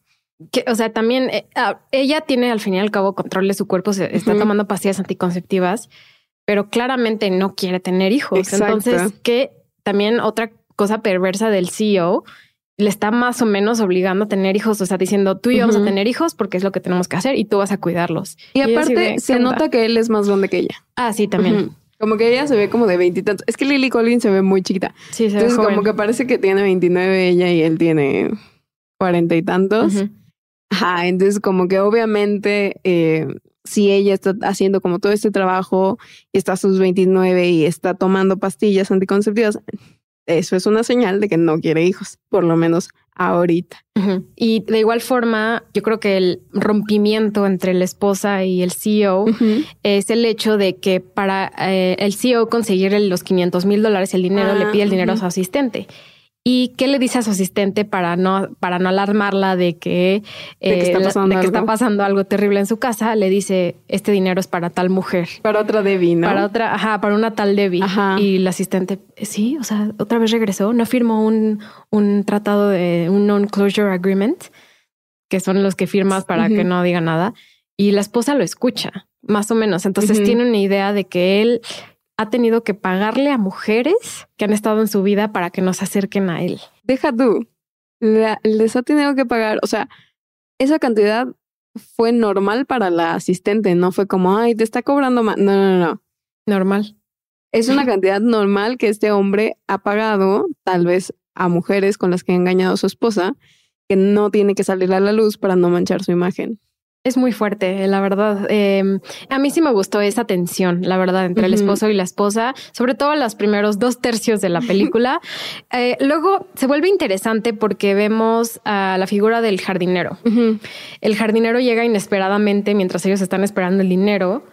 Que, o sea, también eh, ah, ella tiene al fin y al cabo control de su cuerpo, se está tomando pastillas anticonceptivas, pero claramente no quiere tener hijos. Entonces, que también otra cosa perversa del CEO le está más o menos obligando a tener hijos, o sea, diciendo tú y yo vamos a tener hijos porque es lo que tenemos que hacer y tú vas a cuidarlos. Y, aparte se nota que él es más grande que ella. Ah, sí, también. Como que ella se ve como de veintitantos. Es que Lily Collins se ve muy chiquita. Sí, se Entonces, ve como que parece que tiene 29 ella y él tiene cuarenta y tantos. Ajá, entonces como que obviamente eh, si ella está haciendo como todo este trabajo y está a sus 29 y está tomando pastillas anticonceptivas, eso es una señal de que no quiere hijos, por lo menos ahorita. Y de igual forma, yo creo que el rompimiento entre la esposa y el CEO es el hecho de que para eh, el CEO conseguir los 500 mil dólares, el dinero, le ah, pide el dinero a su asistente. ¿Y qué le dice a su asistente para no, para no alarmarla de que, está, eh, pasando que está, pasando algo terrible en su casa? Le dice, este dinero es para tal mujer. Para otra Debbie, ¿no? Para otra, ajá, para una tal Debbie. Y el asistente, sí, o sea, otra vez regresó, no firmó un, un tratado de un non-closure agreement, que son los que firmas para que no diga nada. Y la esposa lo escucha, más o menos. Entonces tiene una idea de que él ha tenido que pagarle a mujeres que han estado en su vida para que nos acerquen a él. Deja tú, les ha tenido que pagar, o sea, esa cantidad fue normal para la asistente, no fue como, ay, te está cobrando más. No, no, no. Normal. Es una cantidad normal que este hombre ha pagado, tal vez a mujeres con las que ha engañado a su esposa, que no tiene que salir a la luz para no manchar su imagen. Es muy fuerte, la verdad. Em, a mí sí me gustó esa tensión, la verdad, entre el esposo y la esposa, sobre todo los primeros dos tercios de la película. Eh, luego se vuelve interesante porque vemos a la figura del jardinero. El jardinero llega inesperadamente mientras ellos están esperando el dinero.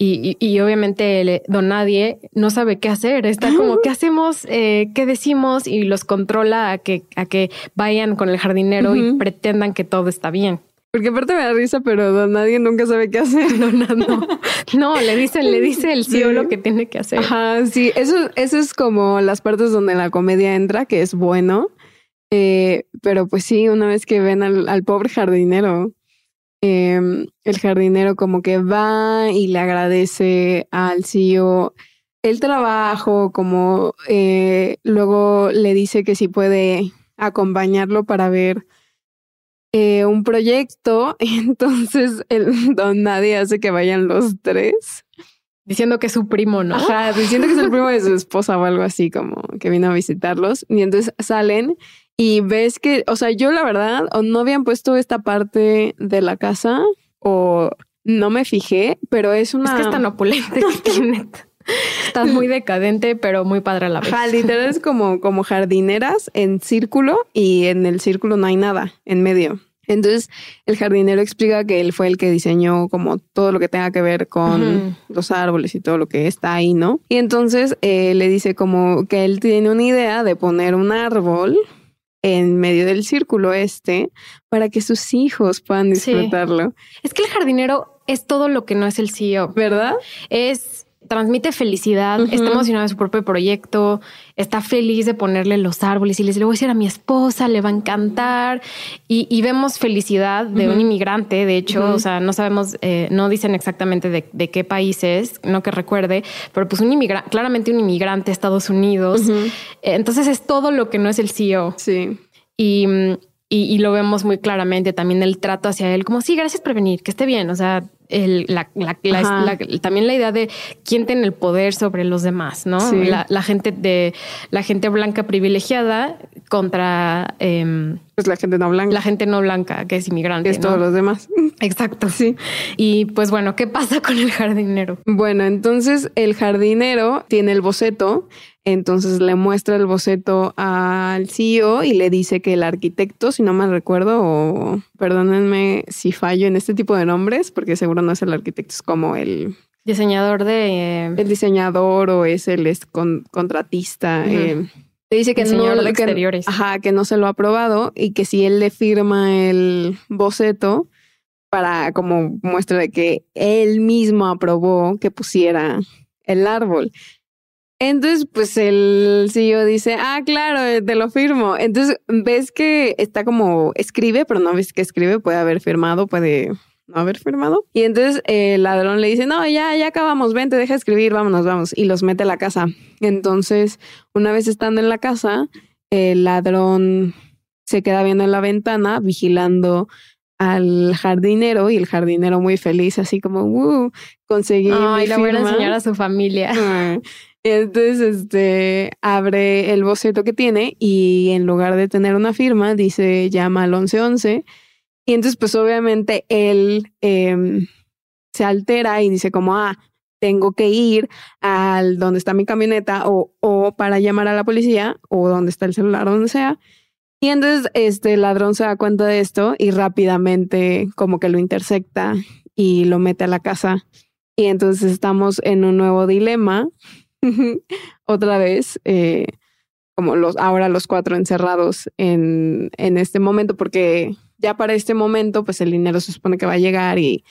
Y, obviamente don nadie no sabe qué hacer. Está como, ¿qué hacemos? Eh, ¿Qué decimos? Y los controla a que, a que vayan con el jardinero y pretendan que todo está bien. Porque aparte me da risa, pero nadie nunca sabe qué hacer. No, no, no. No, le dice, le dice el CEO lo que tiene que hacer. Ajá, sí. Eso, eso es como las partes donde la comedia entra, que es bueno. Eh, pero pues sí, una vez que ven al, pobre jardinero, em, el jardinero como que va y le agradece al CEO el trabajo, como eh, luego le dice que si puede acompañarlo para ver eh, un proyecto, entonces el don nadie hace que vayan los tres. Diciendo que es su primo, ¿no? Ajá, diciendo que es el primo de su esposa o algo así, como que vino a visitarlos. Y entonces salen y ves que, o sea, yo la verdad, o no habían puesto esta parte de la casa o no me fijé, pero es una... Es que es tan opulente que tiene... Está muy decadente, pero muy padre a la vez. Literal es como, como jardineras en círculo y en el círculo no hay nada en medio. Entonces, el jardinero explica que él fue el que diseñó como todo lo que tenga que ver con los árboles y todo lo que está ahí, ¿no? Y entonces eh, le dice como que él tiene una idea de poner un árbol en medio del círculo este para que sus hijos puedan disfrutarlo. Es que el jardinero es todo lo que no es el CEO, ¿verdad? Es transmite felicidad, está emocionado de su propio proyecto, está feliz de ponerle los árboles y les le voy a decir a mi esposa, le va a encantar. Y, vemos felicidad de un inmigrante, de hecho, o sea, no sabemos, eh, no dicen exactamente de, qué país es, no que recuerde, pero pues un inmigrante, claramente un inmigrante, Estados Unidos. entonces es todo lo que no es el CEO. Sí. Y, y, lo vemos muy claramente también el trato hacia él, como sí, gracias por venir, que esté bien. O sea, el, la, también la idea de quién tiene el poder sobre los demás, ¿no? La, gente de la gente blanca privilegiada contra eh, pues la gente no blanca. La gente no blanca, que es inmigrante. es todos los demás. Exacto. Sí. Y pues bueno, ¿qué pasa con el jardinero? Bueno, entonces el jardinero tiene el boceto entonces le muestra el boceto al CEO y le dice que el arquitecto, si no me recuerdo, o perdónenme si fallo en este tipo de nombres, porque seguro no es el arquitecto, es como el diseñador de... El diseñador o es el contratista. Eh, le dice que no, de exteriores. ajá, que no se lo ha aprobado y que si él le firma el boceto para como muestra de que él mismo aprobó que pusiera el árbol. Entonces, pues el CEO dice, ah, claro, eh, te lo firmo. Entonces, ves que está como escribe, pero no ves que escribe, puede haber firmado, puede no haber firmado. Y entonces el ladrón le dice, no, ya, ya acabamos, ven, te deja escribir, vámonos, vamos. Y los mete a la casa. Entonces, una vez estando en la casa, el ladrón se queda viendo en la ventana, vigilando al jardinero y el jardinero muy feliz, así como, uh, conseguí. Ay, le voy a enseñar a su familia. Entonces, este, abre el boceto que tiene y en lugar de tener una firma, dice llama al 1111 Y entonces, pues obviamente él em, se altera y dice como, ah, tengo que ir al donde está mi camioneta o, o para llamar a la policía o donde está el celular, donde sea. Y entonces este ladrón se da cuenta de esto y rápidamente como que lo intersecta y lo mete a la casa. Y entonces estamos en un nuevo dilema. Otra vez, eh, como los ahora los cuatro encerrados en, en este momento, porque ya para este momento, pues el dinero se supone que va a llegar y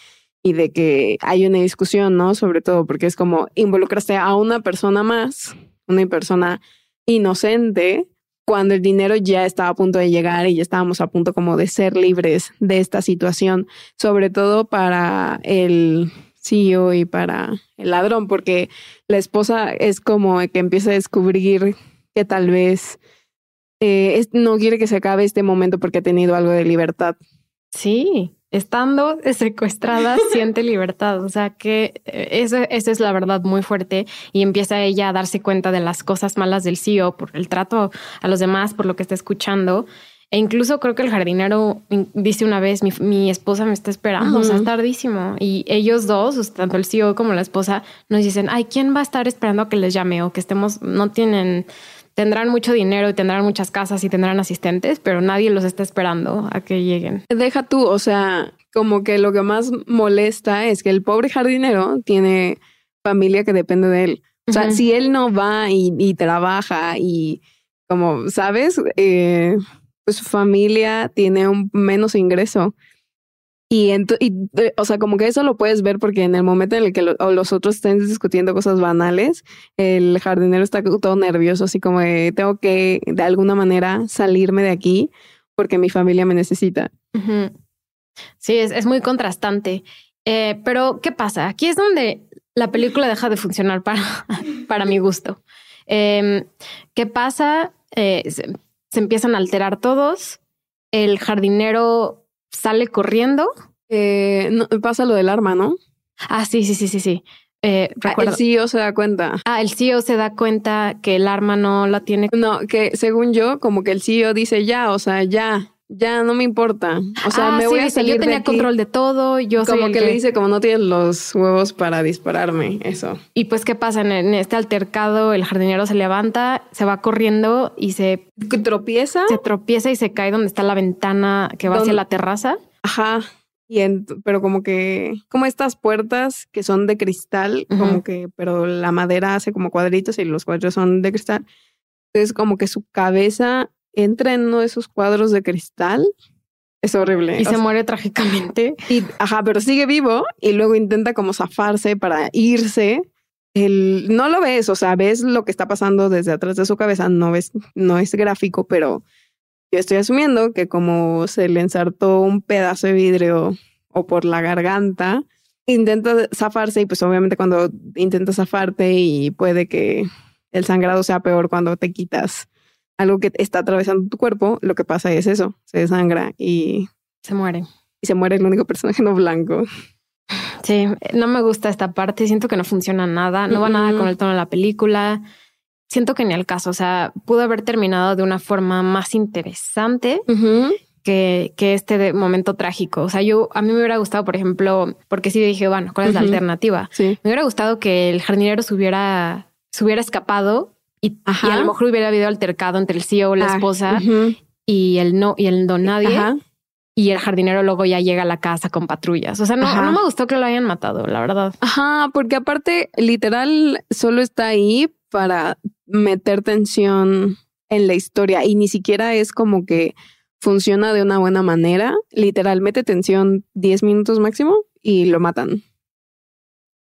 y de que hay una discusión, ¿no? Sobre todo porque es como involucraste a una persona más, una persona inocente, cuando el dinero ya estaba a punto de llegar y ya estábamos a punto como de ser libres de esta situación, sobre todo para el CEO y para el ladrón, porque la esposa es como que empieza a descubrir que tal vez eh, no quiere que se acabe este momento porque ha tenido algo de libertad. Sí, estando secuestrada siente libertad. O sea que eh, eso, eso, es la verdad muy fuerte y empieza ella a darse cuenta de las cosas malas del CEO por el trato a los demás, por lo que está escuchando. E incluso creo que el jardinero dice una vez, mi, esposa me está esperando, o sea, es tardísimo. Y ellos dos, tanto el CEO como la esposa, nos dicen, ay, ¿quién va a estar esperando a que les llame o que estemos, no tienen tendrán mucho dinero y tendrán muchas casas y tendrán asistentes, pero nadie los está esperando a que lleguen. Deja tú, o sea, como que lo que más molesta es que el pobre jardinero tiene familia que depende de él. O sea, si él no va y, trabaja y como, ¿sabes? Eh, pues su familia tiene un menos ingreso. Y, y, eh, o sea, como que eso lo puedes ver porque en el momento en el que los otros estén discutiendo cosas banales, el jardinero está todo nervioso, así como tengo que de alguna manera salirme de aquí porque mi familia me necesita. Sí, es, es, muy contrastante. Eh, pero, ¿qué pasa? Aquí es donde la película deja de funcionar para, para mi gusto. Em, ¿Qué pasa? Eh, se empiezan a alterar todos. El jardinero sale corriendo. Eh, pasa lo del arma, ¿no? Ah, sí, sí, sí, sí, sí. Eh, ah, el CEO se da cuenta. Ah, el CEO se da cuenta que el arma no la tiene. No, que según yo, como que el CEO dice ya, o sea, ya, ya no me importa. O sea, ah, me voy a salir. Yo tenía control de todo. Yo como que, le dice, como no tienes los huevos para dispararme, eso. Y pues, ¿qué pasa? En, este altercado, el jardinero se levanta, se va corriendo y se tropieza. Se tropieza y se cae donde está la ventana que va hacia la terraza. Ajá. Y pero como que, como estas puertas que son de cristal, como que, pero la madera hace como cuadritos y los cuadros son de cristal. Entonces, como que su cabeza entra en uno de esos cuadros de cristal. Es horrible. Y se muere trágicamente. Y, ajá, pero sigue vivo y luego intenta como zafarse para irse. El, no lo ves, o sea, ves lo que está pasando desde atrás de su cabeza, no ves, no es gráfico, pero yo estoy asumiendo que como se le ensartó un pedazo de vidrio o por la garganta, intenta zafarse y pues obviamente cuando intenta zafarte y puede que el sangrado sea peor cuando te quitas algo que está atravesando tu cuerpo, lo que pasa es eso, se desangra y se muere. Y se muere el único personaje no blanco. Sí, no me gusta esta parte, siento que no funciona nada, no va nada con el tono de la película. Siento que ni al caso, o sea, pudo haber terminado de una forma más interesante que, que, este momento trágico. O sea, yo a mí me hubiera gustado, por ejemplo, porque sí dije, bueno, ¿cuál es la alternativa? Me hubiera gustado que el jardinero se hubiera, se hubiera escapado y, a lo mejor hubiera habido altercado entre el CEO, la ah, esposa y el no y el don nadie. Y el jardinero luego ya llega a la casa con patrullas. O sea, no, no me gustó que lo hayan matado, la verdad. Ajá, porque aparte, literal, solo está ahí para meter tensión en la historia y ni siquiera es como que funciona de una buena manera. Literal, mete tensión 10 minutos máximo y lo matan.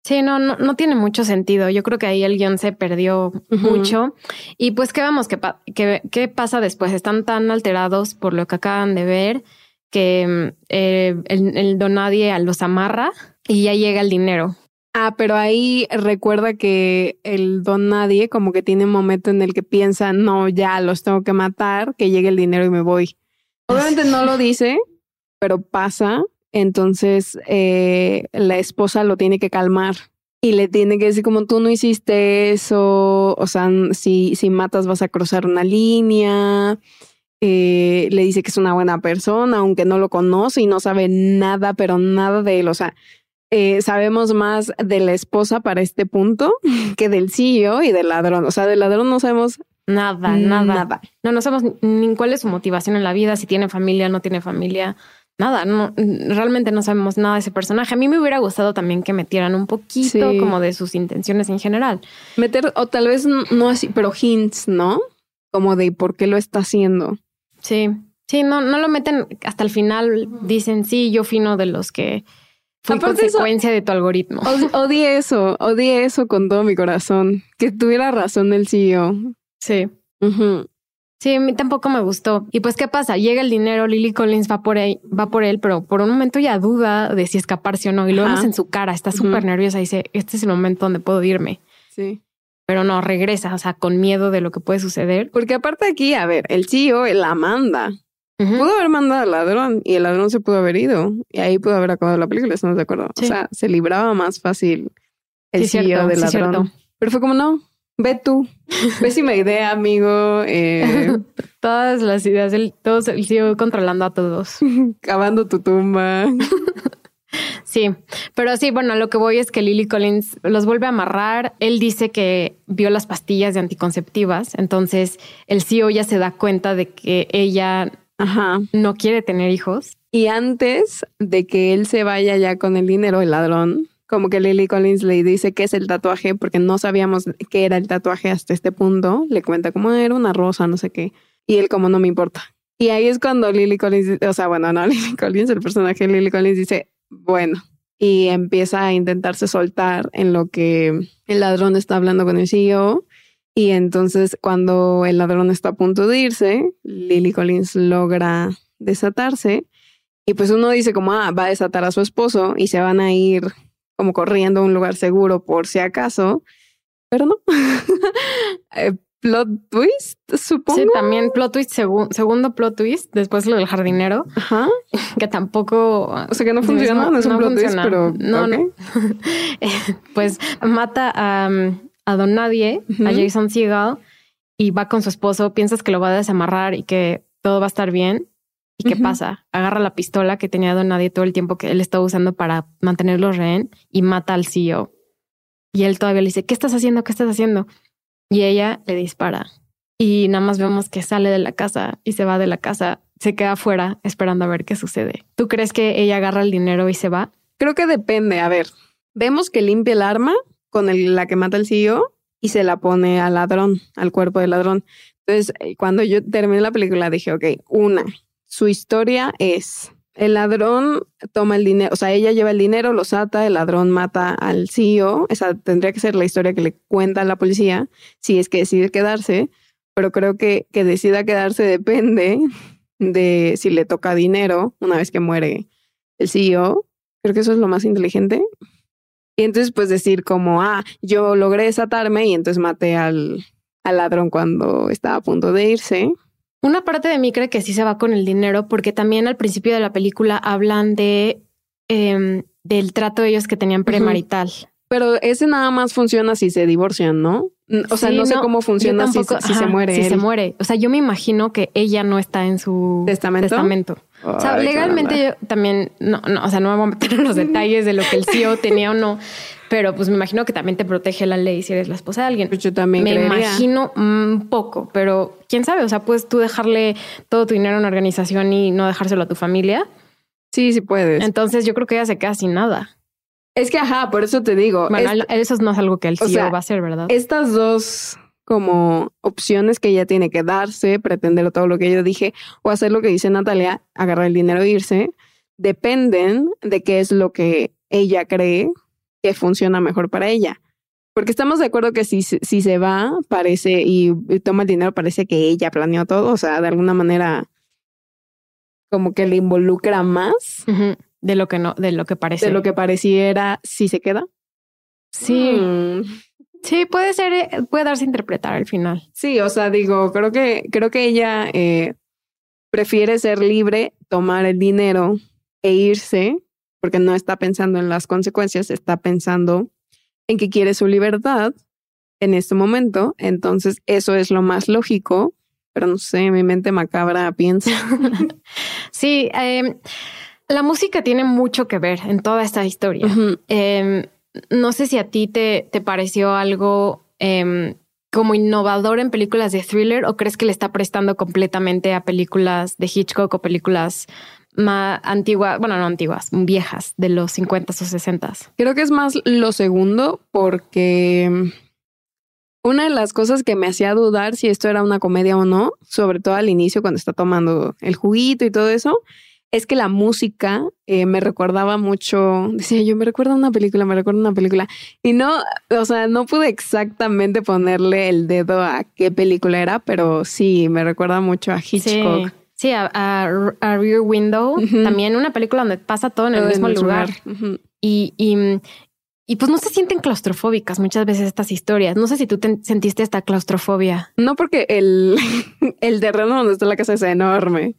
Sí, no, no, no, tiene mucho sentido. Yo creo que ahí el guion se perdió mucho. Y pues, ¿qué vamos? ¿Qué, ¿Qué, pasa después? Están tan alterados por lo que acaban de ver que eh, el, el donadie los amarra y ya llega el dinero. Ah, pero ahí recuerda que el don nadie como que tiene un momento en el que piensa, no, ya los tengo que matar, que llegue el dinero y me voy. Obviamente no lo dice, pero pasa entonces eh, la esposa lo tiene que calmar y le tiene que decir como tú no hiciste eso, o sea, si, si matas vas a cruzar una línea eh, le dice que es una buena persona, aunque no lo conoce y no sabe nada, pero nada de él. O sea, eh, sabemos más de la esposa para este punto que del CEO y del ladrón. O sea, del ladrón no sabemos Nada, nada. No, no sabemos ni cuál es su motivación en la vida, si tiene familia, no tiene familia. Nada, no, realmente no sabemos nada de ese personaje. A mí me hubiera gustado también que metieran un poquito como de sus intenciones en general. Meter, o tal vez no así, pero hints, ¿no? Como de por qué lo está haciendo. Sí, sí, no, no lo meten hasta el final. Dicen, sí, yo fino de los que fue consecuencia de tu algoritmo. odié eso, odié eso con todo mi corazón. Que tuviera razón el CEO. Sí. Sí, a mí tampoco me gustó. Y pues, ¿qué pasa? Llega el dinero, Lily Collins va por él, va por él, pero por un momento ya duda de si escaparse o no. Y lo vemos en su cara, está súper nerviosa y dice, este es el momento donde puedo irme. Sí. Pero no, regresa, o sea, con miedo de lo que puede suceder. Porque aparte aquí, a ver, el CEO la manda. Pudo haber mandado al ladrón y el ladrón se pudo haber ido. Y ahí pudo haber acabado la película, ¿estamos de acuerdo? O sea, se libraba más fácil el CEO del ladrón. Pero fue como, no, Ve tú. Pésima idea, amigo. Eh. Todas las ideas, el, todos, el sigo controlando a todos. Cavando tu tumba. Sí, pero sí, bueno, lo que voy es que Lily Collins los vuelve a amarrar. Él dice que vio las pastillas de anticonceptivas, entonces el CEO ya se da cuenta de que ella no quiere tener hijos. Y antes de que él se vaya ya con el dinero, el ladrón, como que Lily Collins le dice qué es el tatuaje porque no sabíamos qué era el tatuaje hasta este punto. Le cuenta cómo era una rosa, no sé qué. Y él como no me importa. Y ahí es cuando Lily Collins, o sea, bueno, no, Lily Collins, el personaje de Lily Collins dice, bueno, y empieza a intentarse soltar en lo que el ladrón está hablando con el CEO. Y entonces cuando el ladrón está a punto de irse, Lily Collins logra desatarse. Y pues uno dice como, ah, va a desatar a su esposo y se van a ir como corriendo a un lugar seguro por si acaso, pero no. Eh, plot twist, supongo. Sí, también plot twist, segundo plot twist, después lo del jardinero, Ajá. que tampoco... O sea, que no funciona, no, es un plot twist, pero... No, no. Eh, pues mata a, a Don Nadie, a Jason Segel, y va con su esposo, piensas que lo va a desamarrar y que todo va a estar bien, ¿Y qué pasa? Agarra la pistola que tenía Don Nadie todo el tiempo que él estaba usando para mantenerlo rehén y mata al CEO. Y él todavía le dice, ¿qué estás haciendo? ¿Qué estás haciendo? Y ella le dispara. Y nada más vemos que sale de la casa y se va de la casa, se queda afuera esperando a ver qué sucede. ¿Tú crees que ella agarra el dinero y se va? Creo que depende. A ver, vemos que limpia el arma con la que mata al CEO y se la pone al ladrón, al cuerpo del ladrón. Entonces, eh, cuando yo terminé la película, dije, ok, una, su historia es, el ladrón toma el dinero, o sea, ella lleva el dinero, los ata, el ladrón mata al CEO, esa tendría que ser la historia que le cuenta la policía, si es que decide quedarse, pero creo que que decida quedarse depende de si le toca dinero una vez que muere el CEO. Creo que eso es lo más inteligente. Y entonces, pues decir como, ah, yo logré desatarme y entonces maté al, al ladrón cuando estaba a punto de irse. Una parte de mí cree que sí se va con el dinero, porque también al principio de la película hablan de em, del trato de ellos que tenían premarital. Pero ese nada más funciona si se divorcian, ¿no? O sea, no, sé cómo funciona si, se muere. Si se muere. O sea, yo me imagino que ella no está en su testamento. O sea, legalmente yo también, no, no, o sea, no me voy a meter en los detalles de lo que el CEO tenía o no, pero pues me imagino que también te protege la ley si eres la esposa de alguien. Pues yo también me imagino un poco, pero quién sabe, o sea, puedes tú dejarle todo tu dinero a una organización y no dejárselo a tu familia. Sí, sí puedes. Entonces yo creo que ella se queda sin nada. Es que, ajá, por eso te digo. Bueno, eso no es algo que el CEO va a hacer, ¿verdad? Estas dos como opciones que ella tiene que darse, pretender todo lo que yo dije, o hacer lo que dice Natalia, agarrar el dinero e irse, dependen de qué es lo que ella cree que funciona mejor para ella. Porque estamos de acuerdo que si, si se va, parece, y, toma el dinero, parece que ella planeó todo, o sea, de alguna manera como que le involucra más. De lo que no, de lo que parece. De lo que pareciera si se queda. Sí. Mm. Sí, puede ser, eh, puede darse a interpretar al final. Sí, o sea, digo, creo que, creo que ella eh, prefiere ser libre, tomar el dinero e irse porque no está pensando en las consecuencias, está pensando en que quiere su libertad en este momento. Entonces, eso es lo más lógico, pero no sé, mi mente macabra piensa. sí, em, la música tiene mucho que ver en toda esta historia. Em, no sé si a ti te, te pareció algo em, como innovador en películas de thriller o crees que le está prestando completamente a películas de Hitchcock o películas más antiguas, bueno, no antiguas, viejas, de los 50 o 60 Creo que es más lo segundo porque una de las cosas que me hacía dudar si esto era una comedia o no, sobre todo al inicio cuando está tomando el juguito y todo eso, es que la música eh, me recordaba mucho, decía yo, me recuerda una película, me recuerda una película. Y no, o sea, no pude exactamente ponerle el dedo a qué película era, pero sí, me recuerda mucho a Hitchcock. Sí, a, Rear Window, también una película donde pasa todo en el mismo lugar. y, y, y, pues no se sienten claustrofóbicas muchas veces estas historias. No sé si tú sentiste esta claustrofobia. No, porque el, el terreno donde está la casa es enorme.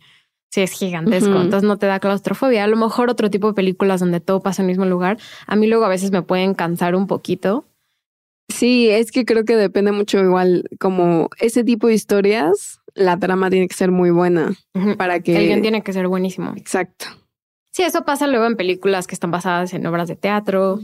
Sí, es gigantesco, entonces no te da claustrofobia. A lo mejor otro tipo de películas donde todo pasa en el mismo lugar, a mí luego a veces me pueden cansar un poquito. Sí, es que creo que depende mucho igual como ese tipo de historias, la trama tiene que ser muy buena para que... Alguien tiene que ser buenísimo. Exacto. Sí, eso pasa luego en películas que están basadas en obras de teatro.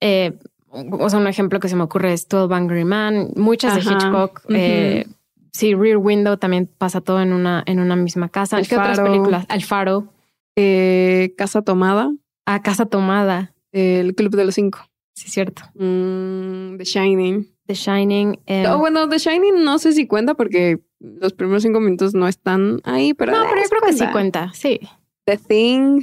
Eh, o sea, un ejemplo que se me ocurre es 12 Angry Man, muchas de Hitchcock. Eh, Sí, Rear Window también pasa todo en una, en una misma casa. ¿Qué otras películas? El Faro. Eh, casa Tomada. Ah, Casa Tomada. El Club de los Cinco. Sí, cierto. Mm, The Shining. The Shining. Eh, oh, bueno, The Shining no sé si cuenta porque los primeros cinco minutos no están ahí, pero. No, pero yo creo que sí cuenta, sí. The Thing.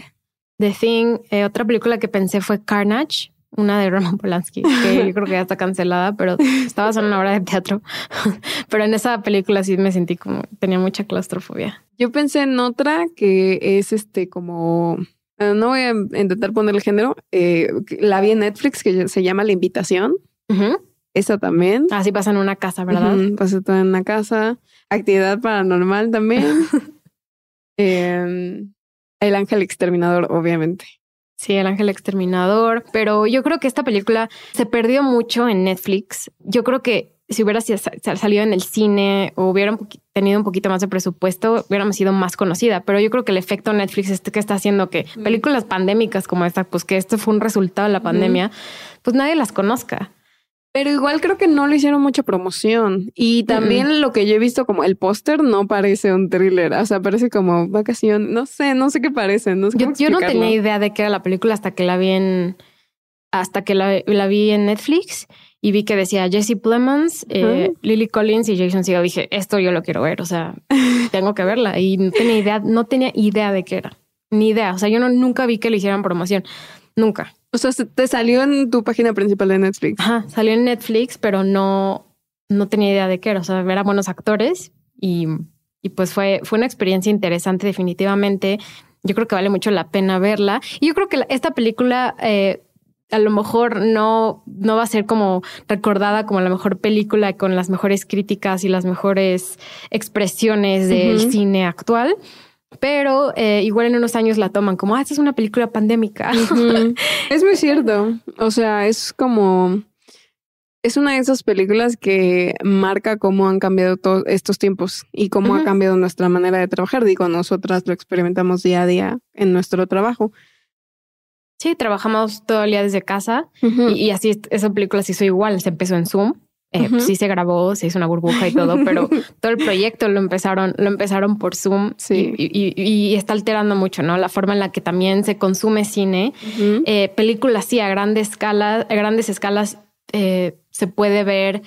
The Thing. Eh, otra película que pensé fue Carnage una de Roman Polanski, que yo creo que ya está cancelada, pero estaba en una obra de teatro. pero en esa película sí me sentí como, tenía mucha claustrofobia. Yo pensé en otra que es este como, eh, no voy a intentar poner el género, eh, la vi en Netflix que se llama La Invitación. Esa también. Así pasa en una casa, ¿verdad? pasa todo en una casa. Actividad paranormal también. Em, el ángel exterminador, obviamente. Sí, El Ángel Exterminador, pero yo creo que esta película se perdió mucho en Netflix. Yo creo que si hubiera salido en el cine o hubiera tenido un poquito más de presupuesto, hubiéramos sido más conocida. Pero yo creo que el efecto Netflix este que está haciendo que películas pandémicas como esta, pues que esto fue un resultado de la pandemia, pues nadie las conozca. Pero igual creo que no le hicieron mucha promoción. Y también lo que yo he visto como el póster no parece un thriller. O sea, parece como vacación. No sé, no sé qué parece. No yo, no tenía idea de qué era la película hasta que la vi en hasta que la, vi en Netflix y vi que decía Jesse Plemons, eh, Lily Collins y Jason Segel. Dije, esto yo lo quiero ver. O sea, tengo que verla. Y no tenía idea, no tenía idea de qué era. Ni idea. O sea, yo no, nunca vi que le hicieran promoción. Nunca. O sea, te salió en tu página principal de Netflix. Ajá, salió en Netflix, pero no, no tenía idea de qué era. O sea, eran buenos actores y, y pues fue, fue una experiencia interesante, definitivamente. Yo creo que vale mucho la pena verla. Y yo creo que esta película eh, a lo mejor no, no va a ser como recordada como la mejor película con las mejores críticas y las mejores expresiones del cine actual pero eh, igual en unos años la toman como, ah, esta es una película pandémica. es muy cierto. O sea, es como, es una de esas películas que marca cómo han cambiado todos estos tiempos y cómo ha cambiado nuestra manera de trabajar. Digo, nosotras lo experimentamos día a día en nuestro trabajo. Sí, trabajamos todo el día desde casa y, y, así esa película se hizo igual, se empezó en Zoom eh, pues sí se grabó, se hizo una burbuja y todo, pero todo el proyecto lo empezaron, lo empezaron por Zoom y, está alterando mucho, ¿no? La forma en la que también se consume cine, eh, películas sí a grandes escalas, a grandes escalas eh, se puede ver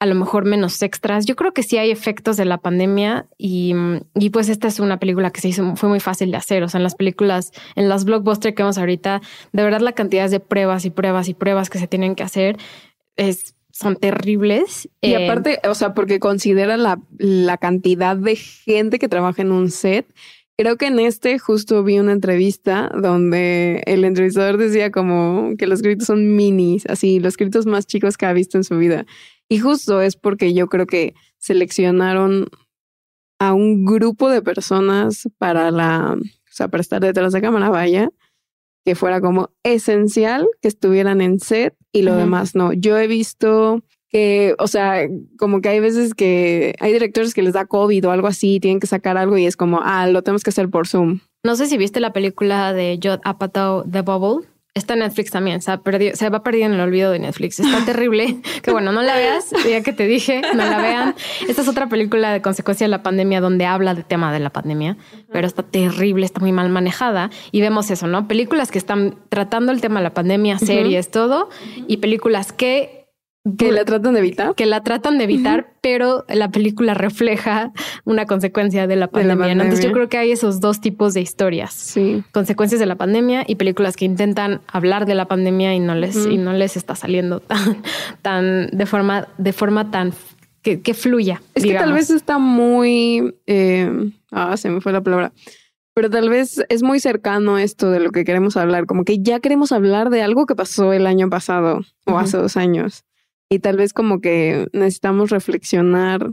a lo mejor menos extras. Yo creo que sí hay efectos de la pandemia y, y, pues esta es una película que se hizo, fue muy fácil de hacer. O sea, en las películas, en las blockbusters que vemos ahorita, de verdad la cantidad de pruebas y pruebas y pruebas que se tienen que hacer es son terribles. Y eh, aparte, o sea, porque considera la, la cantidad de gente que trabaja en un set. Creo que en este justo vi una entrevista donde el entrevistador decía como que los gritos son minis, así, los gritos más chicos que ha visto en su vida. Y justo es porque yo creo que seleccionaron a un grupo de personas para la, o sea, para estar detrás de cámara, vaya, que fuera como esencial que estuvieran en set y lo demás no. Yo he visto que, o sea, como que hay veces que hay directores que les da COVID o algo así, tienen que sacar algo y es como, ah, lo tenemos que hacer por Zoom. No sé si viste la película de Judd Apatow, The Bubble. Está en Netflix también, se, ha perdido, se va perdiendo en el olvido de Netflix. Está terrible. Que bueno, no la veas, ya que te dije, no la vean. Esta es otra película de consecuencia de la pandemia donde habla del tema de la pandemia, pero está terrible, está muy mal manejada. Y vemos eso, ¿no? Películas que están tratando el tema de la pandemia, series, todo, y películas que que la tratan de evitar. Que la tratan de evitar, pero la película refleja una consecuencia de la pandemia. Entonces yo creo que hay esos dos tipos de historias. Sí. Consecuencias de la pandemia y películas que intentan hablar de la pandemia y no les, y no les está saliendo tan, tan de forma, de forma tan que, que fluya. Es que tal vez está muy eh, ah, se me fue la palabra. Pero tal vez es muy cercano esto de lo que queremos hablar, como que ya queremos hablar de algo que pasó el año pasado o hace dos años. Y tal vez como que necesitamos reflexionar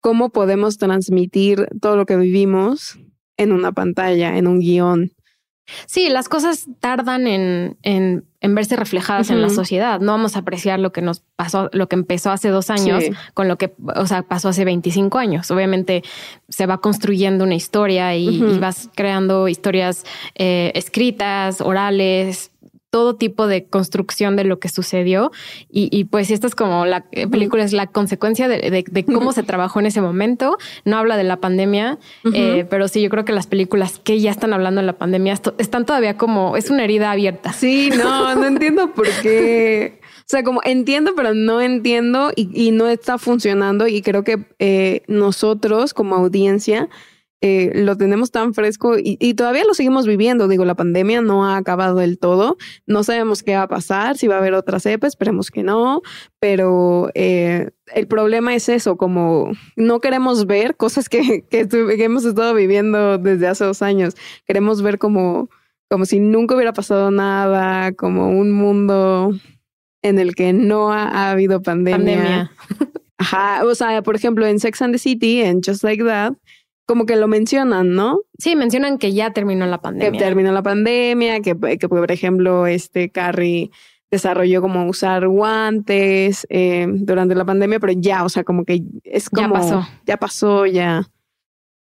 cómo podemos transmitir todo lo que vivimos en una pantalla, en un guion. Sí, las cosas tardan en, en, en verse reflejadas en la sociedad. No vamos a apreciar lo que nos pasó, lo que empezó hace dos años con lo que, o sea, pasó hace 25 años. Obviamente se va construyendo una historia y, vas creando historias eh, escritas, orales, todo tipo de construcción de lo que sucedió. Y, y pues esta es como la película es la consecuencia de, de, cómo se trabajó en ese momento. No habla de la pandemia, eh, pero sí, yo creo que las películas que ya están hablando de la pandemia están todavía como, es una herida abierta. Sí, no, no entiendo por qué. O sea, como entiendo, pero no entiendo y, y no está funcionando. Y creo que eh, nosotros como audiencia eh, lo tenemos tan fresco y, todavía lo seguimos viviendo. Digo, la pandemia no ha acabado del todo. No sabemos qué va a pasar, si va a haber otra cepa, esperemos que no. Pero eh, el problema es eso, como no queremos ver cosas que, que, hemos estado viviendo desde hace dos años. Queremos ver como, como si nunca hubiera pasado nada, como un mundo en el que no ha, habido pandemia. pandemia. Ajá, o sea, por ejemplo, en Sex and the City, en Just Like That, como que lo mencionan, ¿no? Sí, mencionan que ya terminó la pandemia. Que terminó la pandemia, que, que por ejemplo, este Carrie desarrolló como usar guantes eh, durante la pandemia, pero ya, o sea, como que es como... Ya pasó. Ya pasó, ya.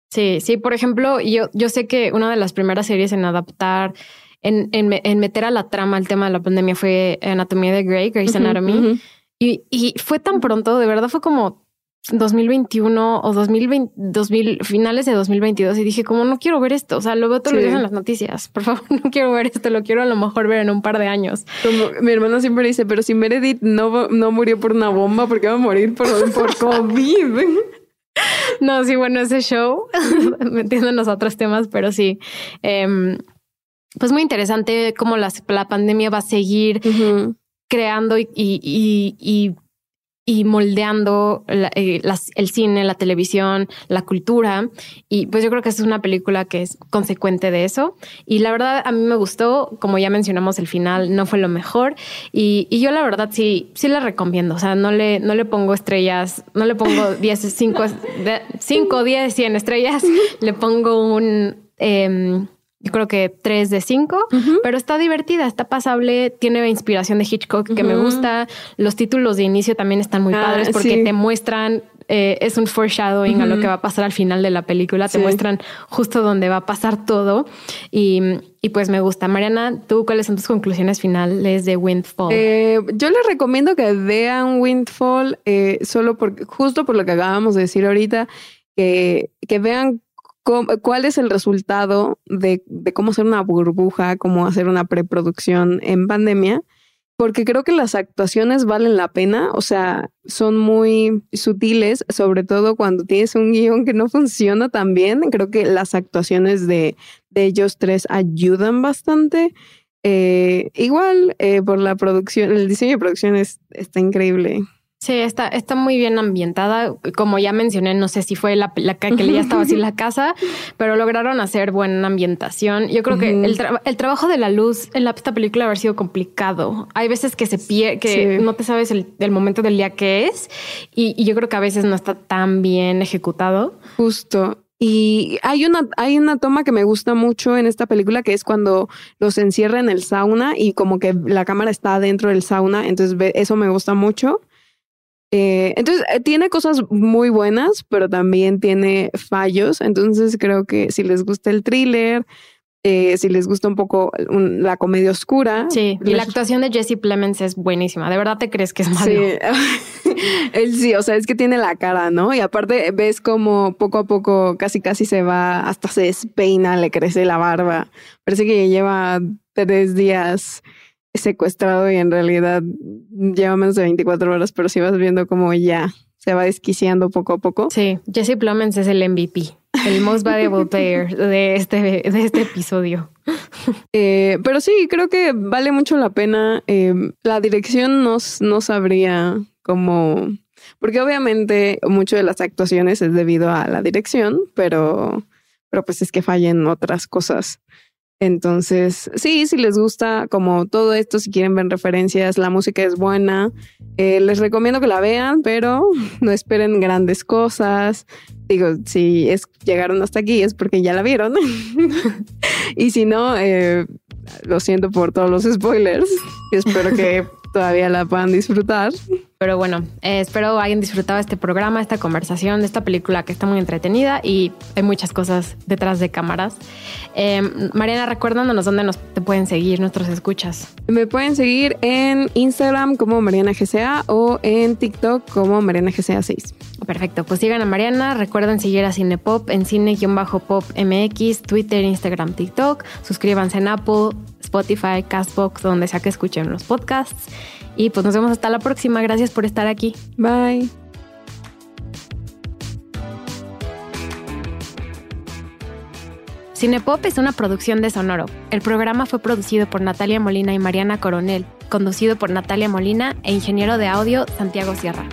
Sí, sí, por ejemplo, yo, yo sé que una de las primeras series en adaptar, en, en, meter a la trama el tema de la pandemia fue Anatomía de Grey, Grey's Anatomy. y, y fue tan pronto, de verdad fue como 2021 o 2020, 2000, finales de 2022 y dije, como no quiero ver esto, o sea, lo veo todos los días en las noticias, por favor, no quiero ver esto, lo quiero a lo mejor ver en un par de años. Como mi hermano siempre dice, pero si Meredith no, no murió por una bomba, ¿por qué va a morir por, por COVID? no, sí, bueno, ese show, metiéndonos a otros temas, pero sí. Eh, pues muy interesante cómo la pandemia va a seguir creando y, y, y y moldeando eh, el cine, la televisión, la cultura. Y pues yo creo que es una película que es consecuente de eso. Y la verdad a mí me gustó, como ya mencionamos, el final no fue lo mejor. Y, y yo la verdad sí, sí la recomiendo. O sea, no le, no le pongo estrellas, no le pongo 10, 5, 5, 10, 100 estrellas. Le pongo un... Eh, yo creo que tres de cinco, pero está divertida, está pasable, tiene inspiración de Hitchcock que me gusta. Los títulos de inicio también están muy ah, padres porque te muestran, eh, es un foreshadowing a lo que va a pasar al final de la película, te muestran justo dónde va a pasar todo y, y, pues me gusta. Mariana, ¿tú cuáles son tus conclusiones finales de Windfall? Eh, yo les recomiendo que vean Windfall eh, solo porque, justo por lo que acabamos de decir ahorita, que, que vean ¿Cuál es el resultado de, cómo hacer una burbuja, cómo hacer una preproducción en pandemia? Porque creo que las actuaciones valen la pena, o sea, son muy sutiles, sobre todo cuando tienes un guion que no funciona tan bien. Creo que las actuaciones de, ellos tres ayudan bastante. Eh, igual, eh, por la producción, el diseño de producción está increíble. Sí, está, está muy bien ambientada. Como ya mencioné, no sé si fue la, la que ya estaba así la casa, pero lograron hacer buena ambientación. Yo creo que el, el, trabajo de la luz en la, esta película haber sido complicado. Hay veces que se pierde, que no te sabes el, momento del día que es, y, y yo creo que a veces no está tan bien ejecutado. Justo. Y hay una, hay una toma que me gusta mucho en esta película que es cuando los encierra en el sauna y como que la cámara está dentro del sauna. Entonces eso me gusta mucho. Eh, entonces, eh, tiene cosas muy buenas, pero también tiene fallos. Entonces, creo que si les gusta el thriller, eh, si les gusta un poco la comedia oscura. Sí, y la actuación de Jesse Plemons es buenísima. ¿De verdad te crees que es malo? Sí, él sí, o sea, es que tiene la cara, ¿no? Y aparte ves como poco a poco casi casi se va, hasta se despeina, le crece la barba. Parece que lleva tres días secuestrado y en realidad lleva menos de 24 horas, pero si vas viendo como ya se va desquiciando poco a poco. Sí, Jesse Plemons es el MVP, el most valuable player de este, de este episodio. Eh, pero sí, creo que vale mucho la pena. Eh, la dirección no, no sabría cómo... Porque obviamente mucho de las actuaciones es debido a la dirección, pero, pero pues es que fallen otras cosas. Entonces, sí, si les gusta como todo esto, si quieren ver referencias, la música es buena. Eh, les recomiendo que la vean, pero no esperen grandes cosas. Digo, si es, llegaron hasta aquí es porque ya la vieron. y si no, eh, lo siento por todos los spoilers. espero que todavía la puedan disfrutar. Pero bueno, eh, espero hayan disfrutado este programa, esta conversación, esta película que está muy entretenida y hay muchas cosas detrás de cámaras. Eh, Mariana, recuérdanos dónde nos te pueden seguir nuestros escuchas. Me pueden seguir en Instagram como Mariana GCA o en TikTok como Mariana GCA 6. Perfecto, pues sigan a Mariana, recuerden seguir a Cinepop en cine-pop MX, Twitter, Instagram, TikTok, suscríbanse en Apple, Spotify, Castbox, donde sea que escuchen los podcasts. Y pues nos vemos hasta la próxima. Gracias por estar aquí. Bye. Cinepop es una producción de Sonoro. El programa fue producido por Natalia Molina y Mariana Coronel, conducido por Natalia Molina e ingeniero de audio Santiago Sierra.